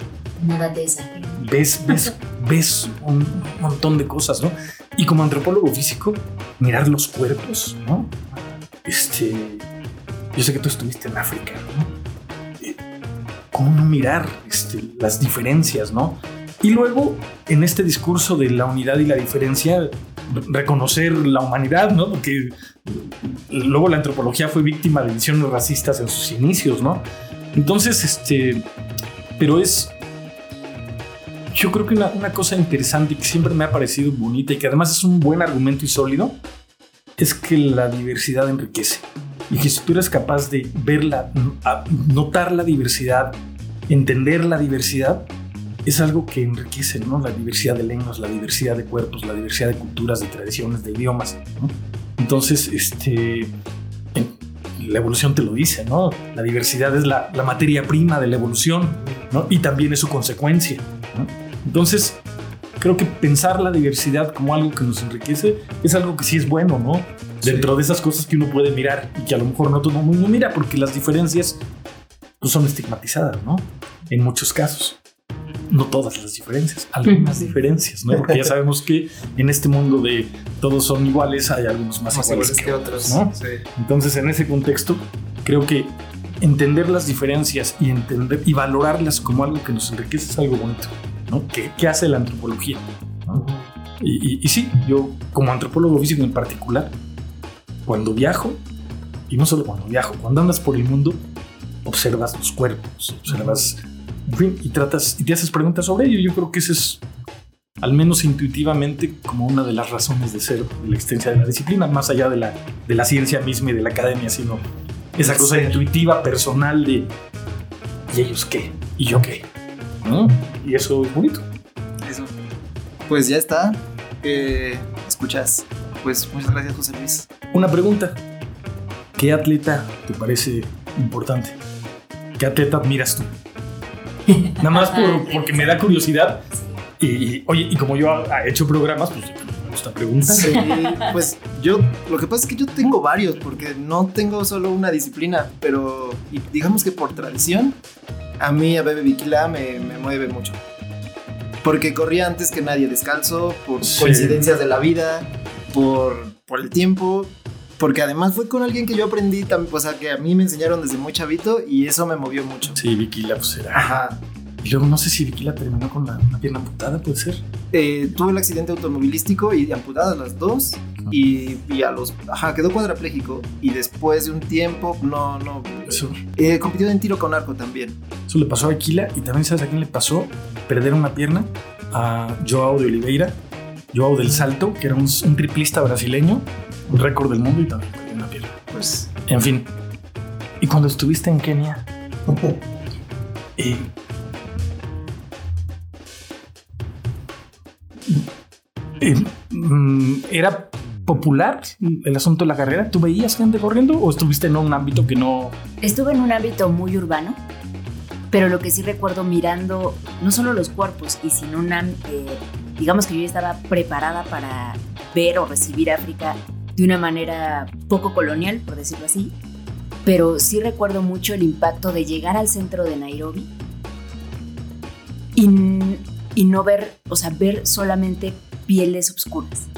Nada de esa. ves, ves, ves un montón de cosas, ¿no? Y como antropólogo físico, mirar los cuerpos, ¿no? Este, yo sé que tú estuviste en África, ¿no? Eh, ¿Cómo mirar este, las diferencias, ¿no? Y luego, en este discurso de la unidad y la diferencia, re- reconocer la humanidad, ¿no? Porque luego la antropología fue víctima de visiones racistas en sus inicios, ¿no? Entonces, este, pero es, yo creo que una, una cosa interesante y que siempre me ha parecido bonita y que además es un buen argumento y sólido, es que la diversidad enriquece. Y que si tú eres capaz de verla, notar la diversidad, entender la diversidad, es algo que enriquece, ¿no? La diversidad de lenguas, la diversidad de cuerpos, la diversidad de culturas, de tradiciones, de idiomas, ¿no? Entonces, este, la evolución te lo dice, ¿no? La diversidad es la, la materia prima de la evolución, ¿no? Y también es su consecuencia, ¿no? Entonces, creo que pensar la diversidad como algo que nos enriquece es algo que sí es bueno, ¿no? Dentro de esas cosas que uno puede mirar y que a lo mejor no todo el mundo mira porque las diferencias pues, son estigmatizadas, ¿no? En muchos casos. No todas las diferencias, algunas diferencias, ¿no? Porque ya (laughs) sabemos que en este mundo de todos son iguales, hay algunos más, Más iguales, iguales que, que otros, otros. ¿no? Sí. Entonces, en ese contexto, creo que entender las diferencias y entender y valorarlas como algo que nos enriquece es algo bonito, ¿no? ¿Qué, qué hace la antropología? ¿no? Y, y- y sí, yo como antropólogo físico en particular, cuando viajo, y no solo cuando viajo, cuando andas por el mundo, observas los cuerpos, observas, en fin, y tratas y te haces preguntas sobre ello. Yo creo que ese es, al menos intuitivamente, como una de las razones de ser de la existencia de la disciplina, más allá de la, de la ciencia misma y de la academia, sino esa cosa ser. intuitiva, personal de ¿y ellos qué? ¿Y yo qué? ¿No? Y eso es bonito. Eso. Pues ya está. Eh, escuchas. Pues muchas gracias, José Luis. Una pregunta. ¿Qué atleta te parece importante? ¿Qué atleta admiras tú? (laughs) Nada más por- porque me da curiosidad. Y, y, oye, y como yo he hecho programas, pues me gusta preguntar. Sí, pues yo, lo que pasa es que yo tengo varios, porque no tengo solo una disciplina, pero y digamos que por tradición, a mí a Bebe Bikila me, me mueve mucho. Porque corría antes que nadie descalzo, por Sí. coincidencias de la vida, por, por el tiempo, porque además fue con alguien que yo aprendí, o sea, que a mí me enseñaron desde muy chavito y eso me movió mucho. Sí, Vicky la pues era. Ajá. Y luego no sé si Vicky la terminó con la, una pierna amputada, puede ser. Eh, tuve el accidente automovilístico y amputadas las dos. Y, y a los. Ajá, quedó cuadrapléjico. Y después de un tiempo, no, no. Eso, Eh, compitió en tiro con arco también. eso le pasó a Aquila y también sabes a quién le pasó perder una pierna a Joao de Oliveira, Joao del Salto, que era un, un triplista brasileño, un récord del mundo y también perdió una pierna. Pues. En fin. Y cuando estuviste en Kenia, eh, mm, ¿era popular el asunto de la carrera? ¿Tú veías gente corriendo o estuviste en un ámbito que no... Estuve en un ámbito muy urbano, pero lo que sí recuerdo mirando no solo los cuerpos, y sin una, eh, digamos que yo estaba preparada para ver o recibir África de una manera poco colonial, por decirlo así, pero sí recuerdo mucho el impacto de llegar al centro de Nairobi y, y no ver, o sea, ver solamente pieles oscuras.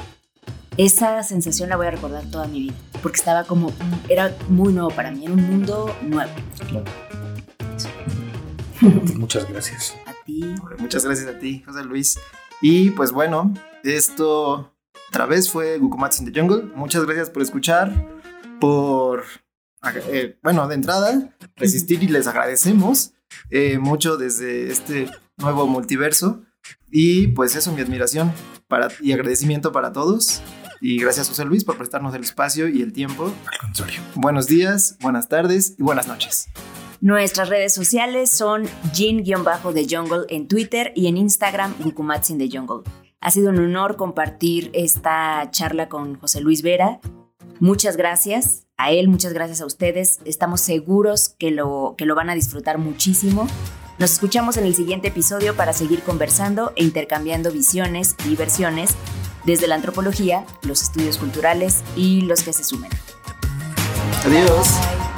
Esa sensación la voy a recordar toda mi vida, porque estaba como, era muy nuevo para mí, era un mundo nuevo. (laughs) Muchas gracias. A ti. Muchas gracias a ti, José Luis. Y pues bueno, esto otra vez fue Gukumatsu in the Jungle. Muchas gracias por escuchar, por, eh, bueno, de entrada, resistir y les agradecemos eh, mucho desde este nuevo multiverso. Y pues eso, mi admiración para, y agradecimiento para todos. Y gracias José Luis por prestarnos el espacio y el tiempo. Al contrario. Buenos días, buenas tardes y buenas noches. Nuestras redes sociales son Jin-The Jungle en Twitter y en Instagram Gukumatsu in the Jungle. Ha sido un honor compartir esta charla con José Luis Vera. Muchas gracias a él, muchas gracias a ustedes. Estamos seguros que lo, que lo van a disfrutar muchísimo. Nos escuchamos en el siguiente episodio para seguir conversando e intercambiando visiones y versiones desde la antropología, los estudios culturales y los que se sumen. Adiós.